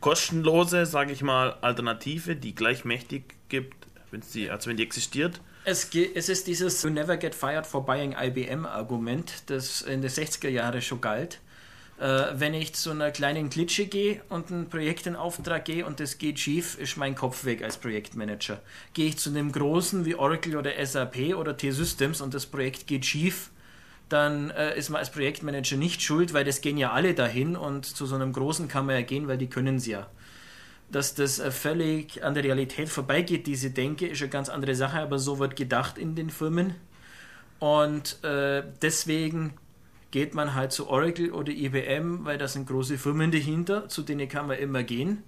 kostenlose, sage ich mal, Alternative, die gleich mächtig gibt, wenn's die, also wenn die existiert, es ist dieses You never get fired for buying IBM Argument, das in den 60er Jahren schon galt. Äh, wenn ich zu einer kleinen Klitsche gehe und ein Projekt in Auftrag gehe und das geht schief, ist mein Kopf weg als Projektmanager. Gehe ich zu einem großen wie Oracle oder SAP oder T-Systems und das Projekt geht schief, dann äh, ist man als Projektmanager nicht schuld, weil das gehen ja alle dahin und zu so einem großen kann man ja gehen, weil die können es ja dass das äh, völlig an der Realität vorbeigeht, diese Denke, ist eine ganz andere Sache, aber so wird gedacht in den Firmen. Und äh, deswegen geht man halt zu Oracle oder IBM, weil da sind große Firmen dahinter, zu denen kann man immer gehen.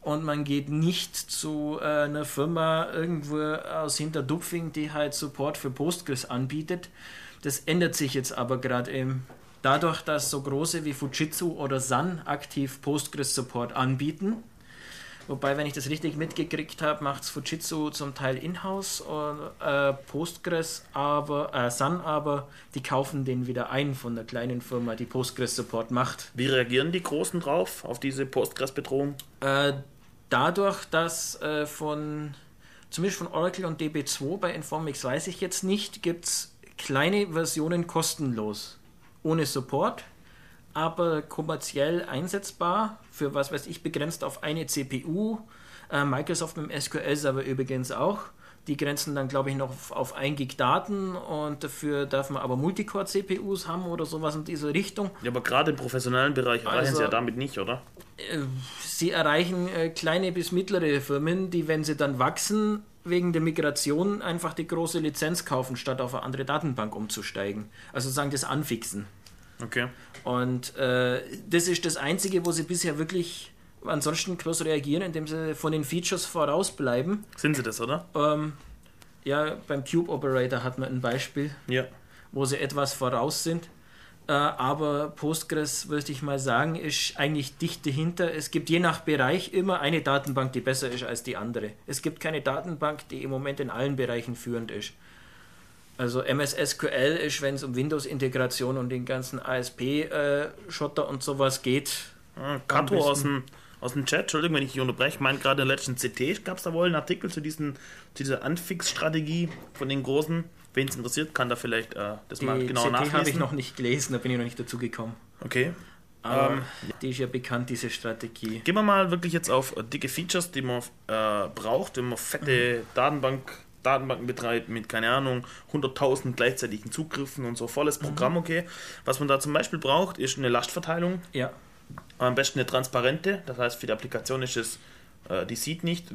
Und man geht nicht zu äh, einer Firma irgendwo aus Hinterdupfing, die halt Support für Postgres anbietet. Das ändert sich jetzt aber gerade eben. Dadurch, dass so große wie Fujitsu oder Sun aktiv Postgres-Support anbieten, Wobei, wenn ich das richtig mitgekriegt habe, macht es Fujitsu zum Teil in-house und äh, Postgres, aber äh, Sun, aber die kaufen den wieder ein von der kleinen Firma, die Postgres-Support macht. wie reagieren die Großen drauf, auf diese Postgres-Bedrohung? Äh, dadurch, dass äh, von zumindest von Oracle und DB2 bei Informix weiß ich jetzt nicht, gibt es kleine Versionen kostenlos, ohne Support, aber kommerziell einsetzbar, für was weiß ich, begrenzt auf eine CPU. Äh, Microsoft mit dem SQL-Server übrigens auch. Die grenzen dann, glaube ich, noch auf, auf 1 Gig Daten und dafür darf man aber Multicore-CPUs haben oder sowas in diese Richtung. Ja, aber gerade im professionellen Bereich erreichen Also- sie ja damit nicht, oder? sie erreichen äh, kleine bis mittlere Firmen, die, wenn sie dann wachsen, wegen der Migration einfach die große Lizenz kaufen, statt auf eine andere Datenbank umzusteigen. Also sagen das anfixen. Okay. Und äh, das ist das Einzige, wo sie bisher wirklich ansonsten groß reagieren, indem sie von den Features vorausbleiben. Sind sie das, oder? Ähm, ja, beim Cube Operator hat man ein Beispiel Ja. wo sie etwas voraus sind. Äh, aber Postgres, würde ich mal sagen, ist eigentlich dicht dahinter. Es gibt je nach Bereich immer eine Datenbank, die besser ist als die andere. Es gibt keine Datenbank, die im Moment in allen Bereichen führend ist. Also MS SQL ist, wenn es um Windows-Integration und den ganzen ASP-Schotter und sowas geht. Ah, Kato aus dem, aus dem Chat, Entschuldigung, wenn ich dich unterbreche, ich meine gerade in der letzten CT gab es da wohl einen Artikel zu, diesen, zu dieser Anfix-Strategie von den Großen. Wen es interessiert, kann da vielleicht äh, das Die mal genau CT habe ich nachlesen. noch nicht gelesen, da bin ich noch nicht dazu gekommen. Okay. Aber Ähm, die ist ja bekannt, diese Strategie. Gehen wir mal wirklich jetzt auf äh, dicke Features, die man äh, braucht, wenn man fette Datenbank, Datenbanken betreibt mit, keine Ahnung, 100.000 gleichzeitigen Zugriffen und so volles Programm, okay. Was man da zum Beispiel braucht, ist eine Lastverteilung, Ja, am besten eine transparente, das heißt für die Applikation ist es, äh, die sieht nicht,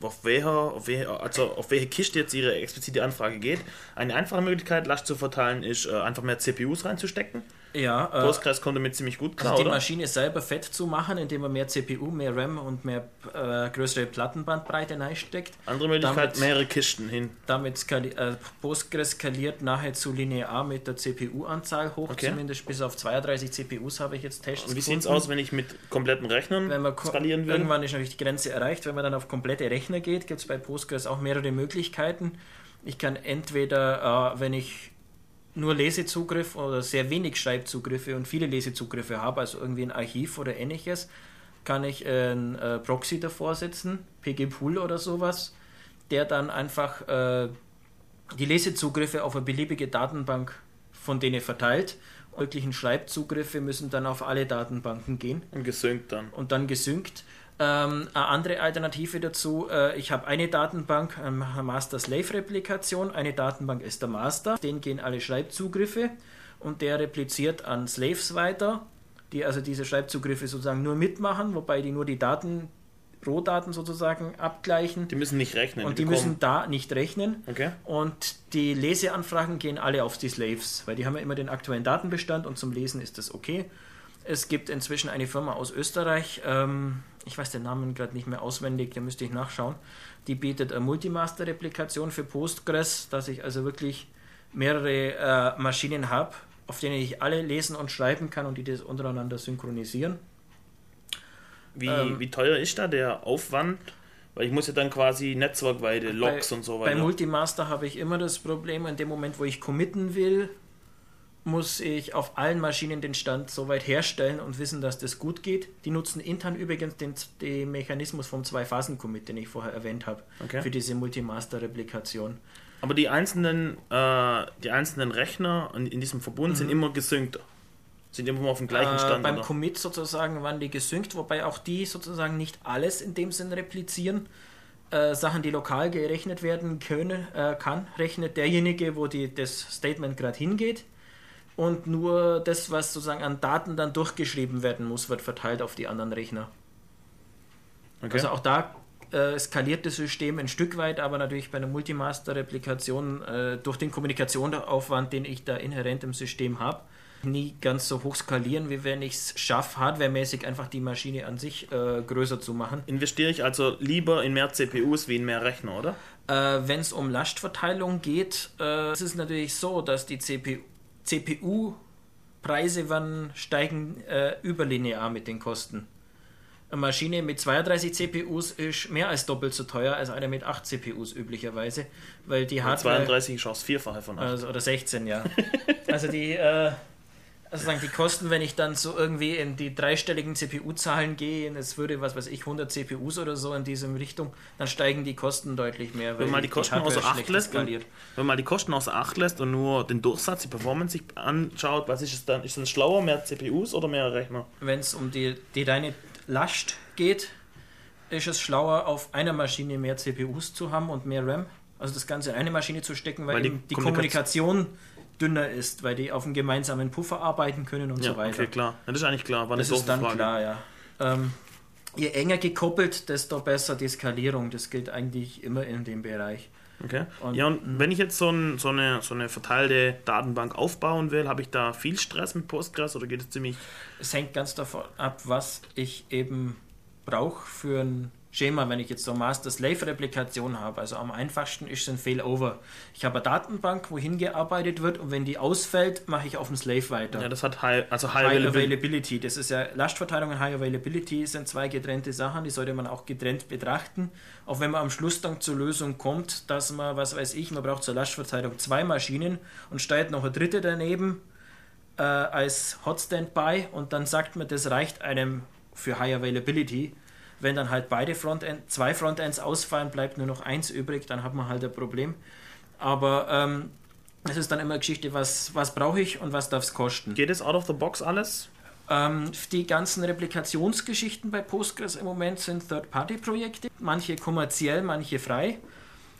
auf welcher, auf welche, also auf welche Kiste jetzt ihre explizite Anfrage geht. Eine einfache Möglichkeit, Last zu verteilen, ist äh, einfach mehr CPUs reinzustecken. Ja. Äh, Postgres kommt damit ziemlich gut klar, Also die oder? Maschine selber fett zu machen, indem man mehr CPU, mehr RAM und mehr äh, größere Plattenbandbreite reinsteckt. Andere Möglichkeit, Damit- mehrere Kisten hin. Damit skali äh, Postgres skaliert nahezu linear mit der CPU-Anzahl hoch, Okay. zumindest bis auf 32 CPUs habe ich jetzt Tests Und wie sieht es aus, wenn ich mit kompletten Rechnern Wenn man skalieren will? irgendwann ist natürlich die Grenze erreicht, wenn man dann auf komplette Rechner geht, gibt es bei Postgres auch mehrere Möglichkeiten. Ich kann entweder, äh, wenn ich nur Lesezugriff oder sehr wenig Schreibzugriffe und viele Lesezugriffe habe, also irgendwie ein Archiv oder ähnliches, kann ich einen äh, Proxy davor setzen, PG-Pool oder sowas, der dann einfach äh, die Lesezugriffe auf eine beliebige Datenbank von denen verteilt. Wirklichen Schreibzugriffe müssen dann auf alle Datenbanken gehen Und gesynkt dann. und dann gesynkt. Ähm, eine andere Alternative dazu, äh, ich habe eine Datenbank, eine Master-Slave-Replikation. Eine Datenbank ist der Master, den gehen alle Schreibzugriffe und der repliziert an Slaves weiter die also diese Schreibzugriffe sozusagen nur mitmachen, wobei die nur die Daten, Rohdaten sozusagen abgleichen. Die müssen nicht rechnen. Und die bekommen- müssen da nicht rechnen. Okay. Und die Leseanfragen gehen alle auf die Slaves, weil die haben ja immer den aktuellen Datenbestand und zum Lesen ist das okay. Es gibt inzwischen eine Firma aus Österreich, ähm, ich weiß den Namen gerade nicht mehr auswendig, da müsste ich nachschauen. Die bietet eine Multimaster-Replikation für Postgres, dass ich also wirklich mehrere äh, Maschinen habe, auf denen ich alle lesen und schreiben kann und die das untereinander synchronisieren. Wie, Ähm, wie teuer ist da der Aufwand? Weil ich muss ja dann quasi netzwerkweite Logs bei, und so Bei weiter. Multimaster habe ich immer das Problem, in dem Moment, wo ich committen will, muss ich auf allen Maschinen den Stand so weit herstellen und wissen, dass das gut geht. Die nutzen intern übrigens den, den Mechanismus vom Zwei-Phasen-Commit, den ich vorher erwähnt habe, Okay. für diese Multimaster-Replikation. Aber die einzelnen, äh, die einzelnen Rechner in, in diesem Verbund sind immer gesynkt. Sind immer auf dem gleichen Mhm. Äh, Stand. beim oder? Commit sozusagen waren die gesynkt, wobei auch die sozusagen nicht alles in dem Sinn replizieren. Äh, Sachen, die lokal gerechnet werden können, äh, kann, rechnet derjenige, wo die, das Statement gerade hingeht. Und nur das, was sozusagen an Daten dann durchgeschrieben werden muss, wird verteilt auf die anderen Rechner. okay. Also auch da äh, skaliert das System ein Stück weit, aber natürlich bei einer Multimaster-Replikation äh, durch den Kommunikationsaufwand, den ich da inhärent im System habe, nie ganz so hoch skalieren, wie wenn ich es schaffe, hardwaremäßig einfach die Maschine an sich äh, größer zu machen. Investiere ich also lieber in mehr CPUs wie in mehr Rechner, oder? Äh, wenn es um Lastverteilung geht, äh, ist es natürlich so, dass die CPU, CPU-Preise werden steigen äh, überlinear mit den Kosten. Eine Maschine mit 32 CPUs ist mehr als doppelt so teuer als eine mit 8 CPUs üblicherweise, weil die Hardware 32 ist auch das Vierfache von 8. also, oder 16, ja. also die, äh, also sagen die Kosten, wenn ich dann so irgendwie in die dreistelligen CPU-Zahlen gehe, und es würde, was weiß ich, 100 CPUs oder so in diese Richtung, dann steigen die Kosten deutlich mehr. wenn man mal die Kosten außer Acht lässt, und, wenn man mal die Kosten außer Acht lässt und nur den Durchsatz, die Performance sich anschaut, was ist es dann? Ist es schlauer, mehr CPUs oder mehr Rechner? Wenn es um die, die reine Last geht, ist es schlauer, auf einer Maschine mehr CPUs zu haben und mehr RAM. Also das Ganze in eine Maschine zu stecken, weil, Weil die die Kommunikation dünner ist, weil die auf einem gemeinsamen Puffer arbeiten können und Ja, so weiter. okay, klar. Ja, das ist eigentlich klar. War Das ist dann Frage. klar, ja. Ähm, je enger gekoppelt, desto besser die Skalierung. Das gilt eigentlich immer in dem Bereich. Okay. Und- ja, und wenn ich jetzt so, ein, so, eine, so eine verteilte Datenbank aufbauen will, habe ich da viel Stress mit Postgres oder geht es ziemlich. Es hängt ganz davon ab, was ich eben brauche für ein Schema, wenn ich jetzt so Master-Slave-Replikation habe. Also am einfachsten ist es ein Failover. Ich habe eine Datenbank, wohin gearbeitet wird und wenn die ausfällt, mache ich auf dem Slave weiter. Ja, das hat High, also High, High Availability. Availability. Das ist ja Lastverteilung und High Availability sind zwei getrennte Sachen, die sollte man auch getrennt betrachten. Auch wenn man am Schluss dann zur Lösung kommt, dass man, was weiß ich, man braucht zur Lastverteilung zwei Maschinen und stellt noch eine dritte daneben äh, als Hot Standby und dann sagt man, das reicht einem für High Availability. Wenn dann halt beide Frontend, zwei Frontends ausfallen, bleibt nur noch eins übrig, dann hat man halt ein Problem. Aber ähm, es ist dann immer Geschichte, was, was brauche ich und was darf es kosten. Geht es out of the box alles? Ähm, die ganzen Replikationsgeschichten bei Postgres im Moment sind Third-Party-Projekte, manche kommerziell, manche frei.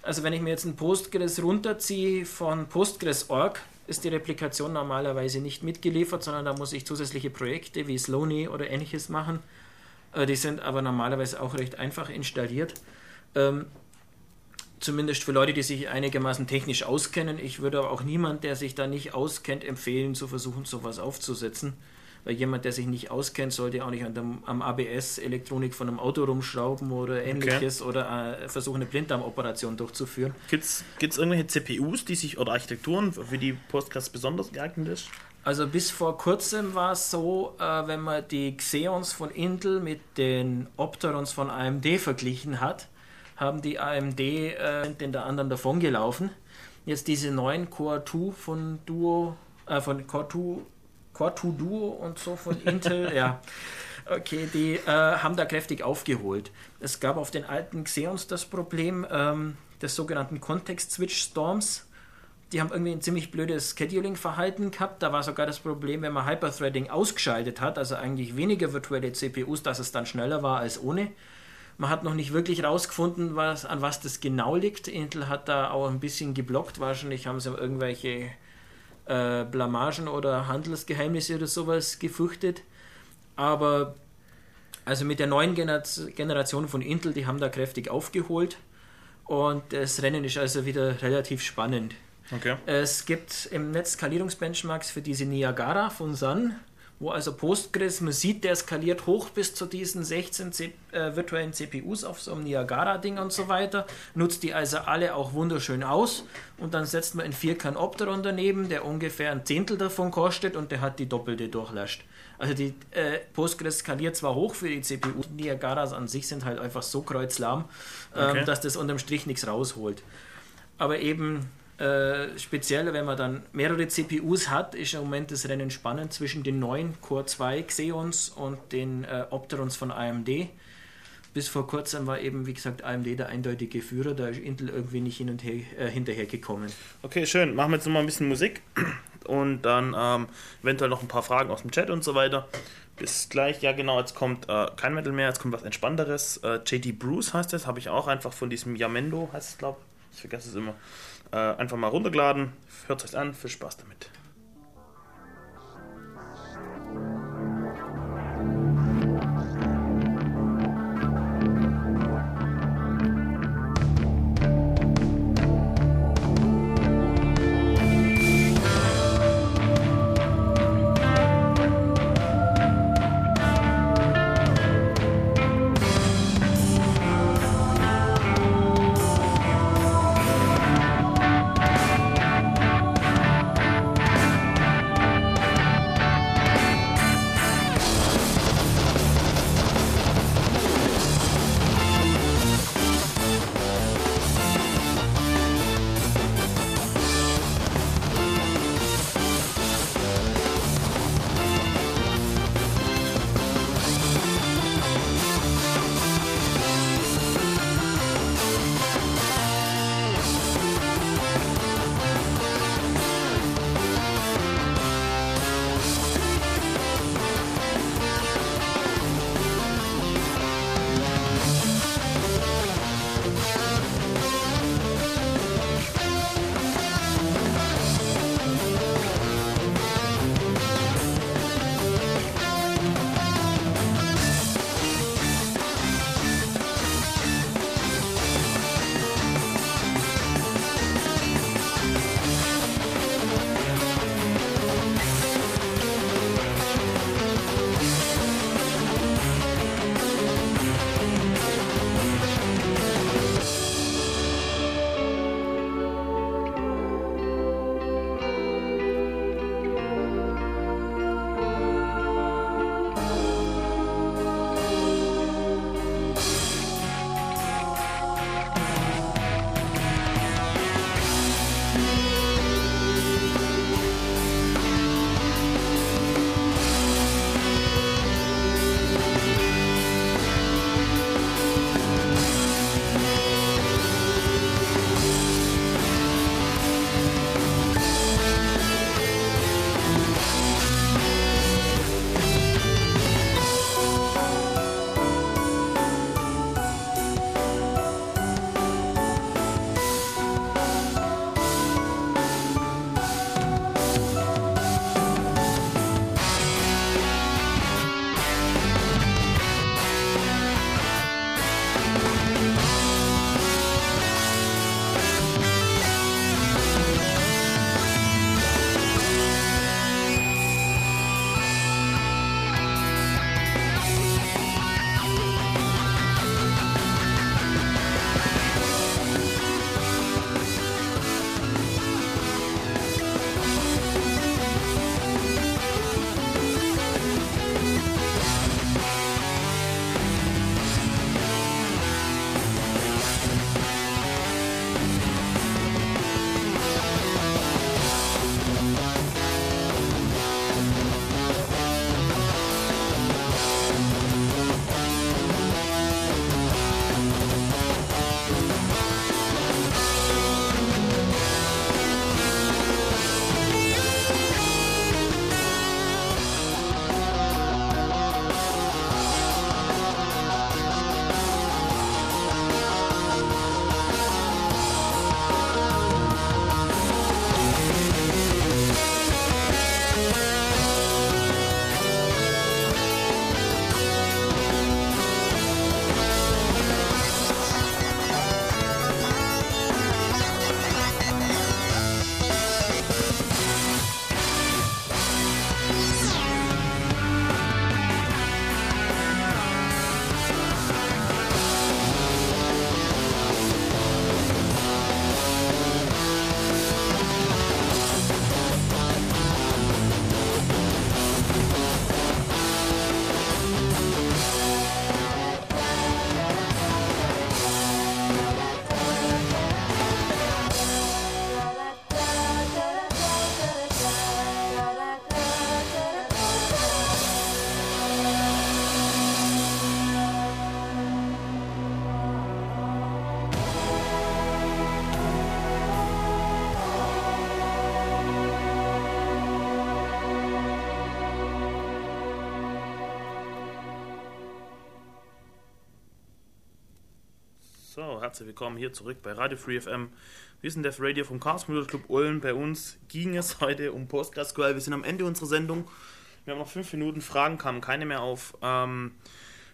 Also wenn ich mir jetzt ein Postgres runterziehe von Postgres.org, ist die Replikation normalerweise nicht mitgeliefert, sondern da muss ich zusätzliche Projekte wie Slowny oder ähnliches machen. Äh, die sind aber normalerweise auch recht einfach installiert. Ähm, zumindest für Leute, die sich einigermaßen technisch auskennen. Ich würde aber auch niemand, der sich da nicht auskennt, empfehlen, zu versuchen, sowas aufzusetzen. Weil jemand, der sich nicht auskennt, sollte auch nicht an dem, am ABS Elektronik von einem Auto rumschrauben oder ähnliches oder äh, versuchen, eine Blinddarmoperation durchzuführen. Gibt es irgendwelche CPUs, die sich oder Architekturen, für die Postgres besonders geeignet ist? Also bis vor kurzem war es so, äh, wenn man die Xeons von Intel mit den Opterons von AMD verglichen hat, haben die AMD äh, den der anderen davongelaufen. Jetzt diese neuen Core 2 von Duo, äh, von Core 2, Core 2 Duo und so von Intel, ja. Okay, die äh, haben da kräftig aufgeholt. Es gab auf den alten Xeons das Problem ähm, des sogenannten Context-Switch-Storms. Die haben irgendwie ein ziemlich blödes Scheduling-Verhalten gehabt. Da war sogar das Problem, wenn man Hyperthreading ausgeschaltet hat, also eigentlich weniger virtuelle CPUs, dass es dann schneller war als ohne. Man hat noch nicht wirklich rausgefunden, was, an was das genau liegt. Intel hat da auch ein bisschen geblockt. Wahrscheinlich haben sie irgendwelche äh, Blamagen oder Handelsgeheimnisse oder sowas gefürchtet. Aber also mit der neuen Gener Generation von Intel, die haben da kräftig aufgeholt. Und das Rennen ist also wieder relativ spannend. Okay. Es gibt im Netz Skalierungsbenchmarks für diese Niagara von Sun, wo also Postgres, man sieht, der skaliert hoch bis zu diesen 16 C äh, virtuellen CPUs auf so einem Niagara-Ding und so weiter, nutzt die also alle auch wunderschön aus und dann setzt man einen Vierkern Opteron daneben, der ungefähr ein Zehntel davon kostet und der hat die doppelte Durchlast. Also die äh, Postgres skaliert zwar hoch für die CPU, Niagaras an sich sind halt einfach so kreuzlahm, ähm, Okay. dass das unterm Strich nichts rausholt. Aber eben äh, speziell, wenn man dann mehrere CPUs hat, ist im Moment das Rennen spannend zwischen den neuen Core 2 Xeons und den äh, Opterons von AMD. Bis vor kurzem war eben, wie gesagt, AMD der eindeutige Führer, da ist Intel irgendwie nicht hin und her, äh, hinterhergekommen. Okay, schön. Machen wir jetzt nochmal ein bisschen Musik und dann ähm, eventuell noch ein paar Fragen aus dem Chat und so weiter. Bis gleich. Ja, genau, jetzt kommt äh, kein Metal mehr, jetzt kommt was Entspannteres. Äh, JD Bruce heißt es, habe ich auch einfach von diesem Yamendo, heißt es, glaube ich. Ich vergesse es immer. Äh, einfach mal runtergeladen. Hört euch an, viel Spaß damit. Herzlich willkommen hier zurück bei Radio Free FM. Wir sind Def Radio vom Computer Club Ulm. Bei uns ging es heute um PostgreSQL. Wir sind am Ende unserer Sendung. Wir haben noch fünf Minuten. Fragen kamen keine mehr auf. Ähm,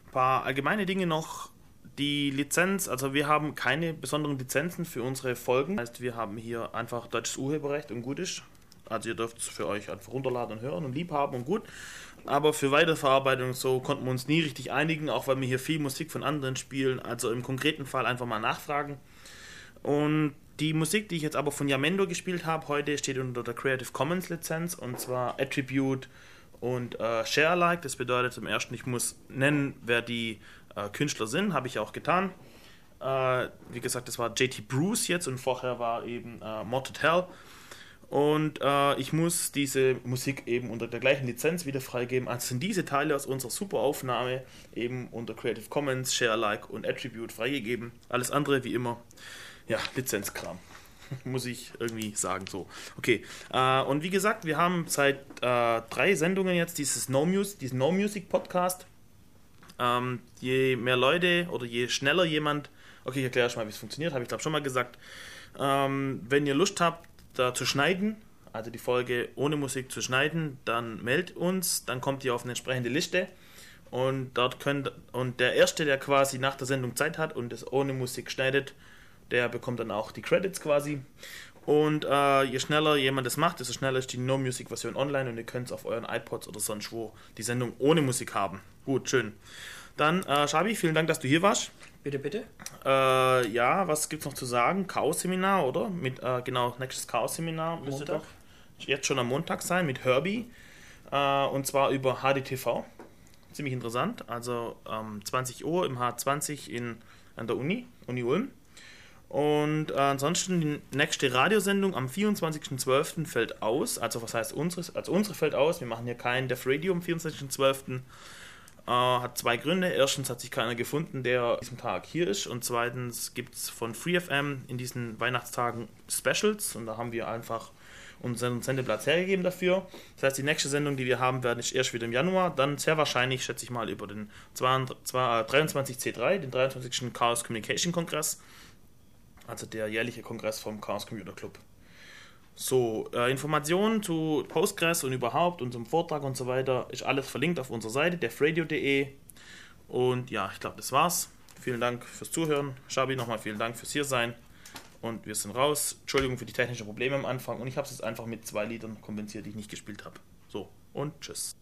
ein paar allgemeine Dinge noch. Die Lizenz, also wir haben keine besonderen Lizenzen für unsere Folgen. Das heißt, wir haben hier einfach deutsches Urheberrecht und gut ist. Also ihr dürft es für euch einfach runterladen und hören und lieb haben und gut. Aber für Weiterverarbeitung so konnten wir uns nie richtig einigen, auch weil wir hier viel Musik von anderen spielen. Also im konkreten Fall einfach mal nachfragen. Und die Musik, die ich jetzt aber von Yamendo gespielt habe, heute steht unter der Creative Commons Lizenz und zwar Attribute und äh, Share Alike. Das bedeutet zum ersten, ich muss nennen, wer die äh, Künstler sind, habe ich auch getan. Äh, wie gesagt, das war JT Bruce jetzt und vorher war eben äh, Morted Hell. Und äh, ich muss diese Musik eben unter der gleichen Lizenz wieder freigeben. Also sind diese Teile aus unserer Superaufnahme eben unter Creative Commons, Share Alike und Attribute freigegeben. Alles andere wie immer, ja, Lizenzkram. muss ich irgendwie sagen so. Okay, äh, und wie gesagt, wir haben seit äh, drei Sendungen jetzt dieses No Music, diesen No Music Podcast. Ähm, je mehr Leute oder je schneller jemand, okay, ich erkläre schon mal, wie es funktioniert, habe ich glaube schon mal gesagt. Ähm, wenn ihr Lust habt, da zu schneiden, also die Folge ohne Musik zu schneiden, dann meldet uns, dann kommt ihr auf eine entsprechende Liste und dort könnt und der erste, der quasi nach der Sendung Zeit hat und es ohne Musik schneidet, der bekommt dann auch die Credits quasi. Und äh, je schneller jemand das macht, desto schneller ist die No-Music-Version online und ihr könnt es auf euren iPods oder sonst wo die Sendung ohne Musik haben. Gut, schön. Dann, äh, Shabi, vielen Dank, dass du hier warst. Bitte, bitte. Äh, ja, was gibt's noch zu sagen? Chaos-Seminar, oder? Mit, äh, genau, nächstes Chaos-Seminar müsste Montag. doch jetzt schon am Montag sein mit Herbie. Äh, und zwar über HDTV. Ziemlich interessant. Also ähm, 20 Uhr im H20 in, an der Uni, Uni Ulm. Und äh, ansonsten die nächste Radiosendung am 24.12. fällt aus. Also was heißt unsere? Also unsere fällt aus. Wir machen hier kein Def Radio am 24.12. Äh, hat zwei Gründe. Erstens hat sich keiner gefunden, der an diesem Tag hier ist. Und zweitens gibt es von FreeFM in diesen Weihnachtstagen Specials. Und da haben wir einfach unseren Sendeplatz hergegeben dafür. Das heißt, die nächste Sendung, die wir haben werden, ist erst wieder im Januar. Dann sehr wahrscheinlich, schätze ich mal, über den 22 23C3, den 23. Chaos Communication Kongress. Also der jährliche Kongress vom Chaos Computer Club. So, äh, Informationen zu Postgres und überhaupt und zum Vortrag und so weiter ist alles verlinkt auf unserer Seite, defradio.de. Und ja, ich glaube, das war's. Vielen Dank fürs Zuhören. Shabi, nochmal vielen Dank fürs Hiersein. Und wir sind raus. Entschuldigung für die technischen Probleme am Anfang. Und ich habe es jetzt einfach mit zwei Liedern kompensiert, die ich nicht gespielt habe. So, und tschüss.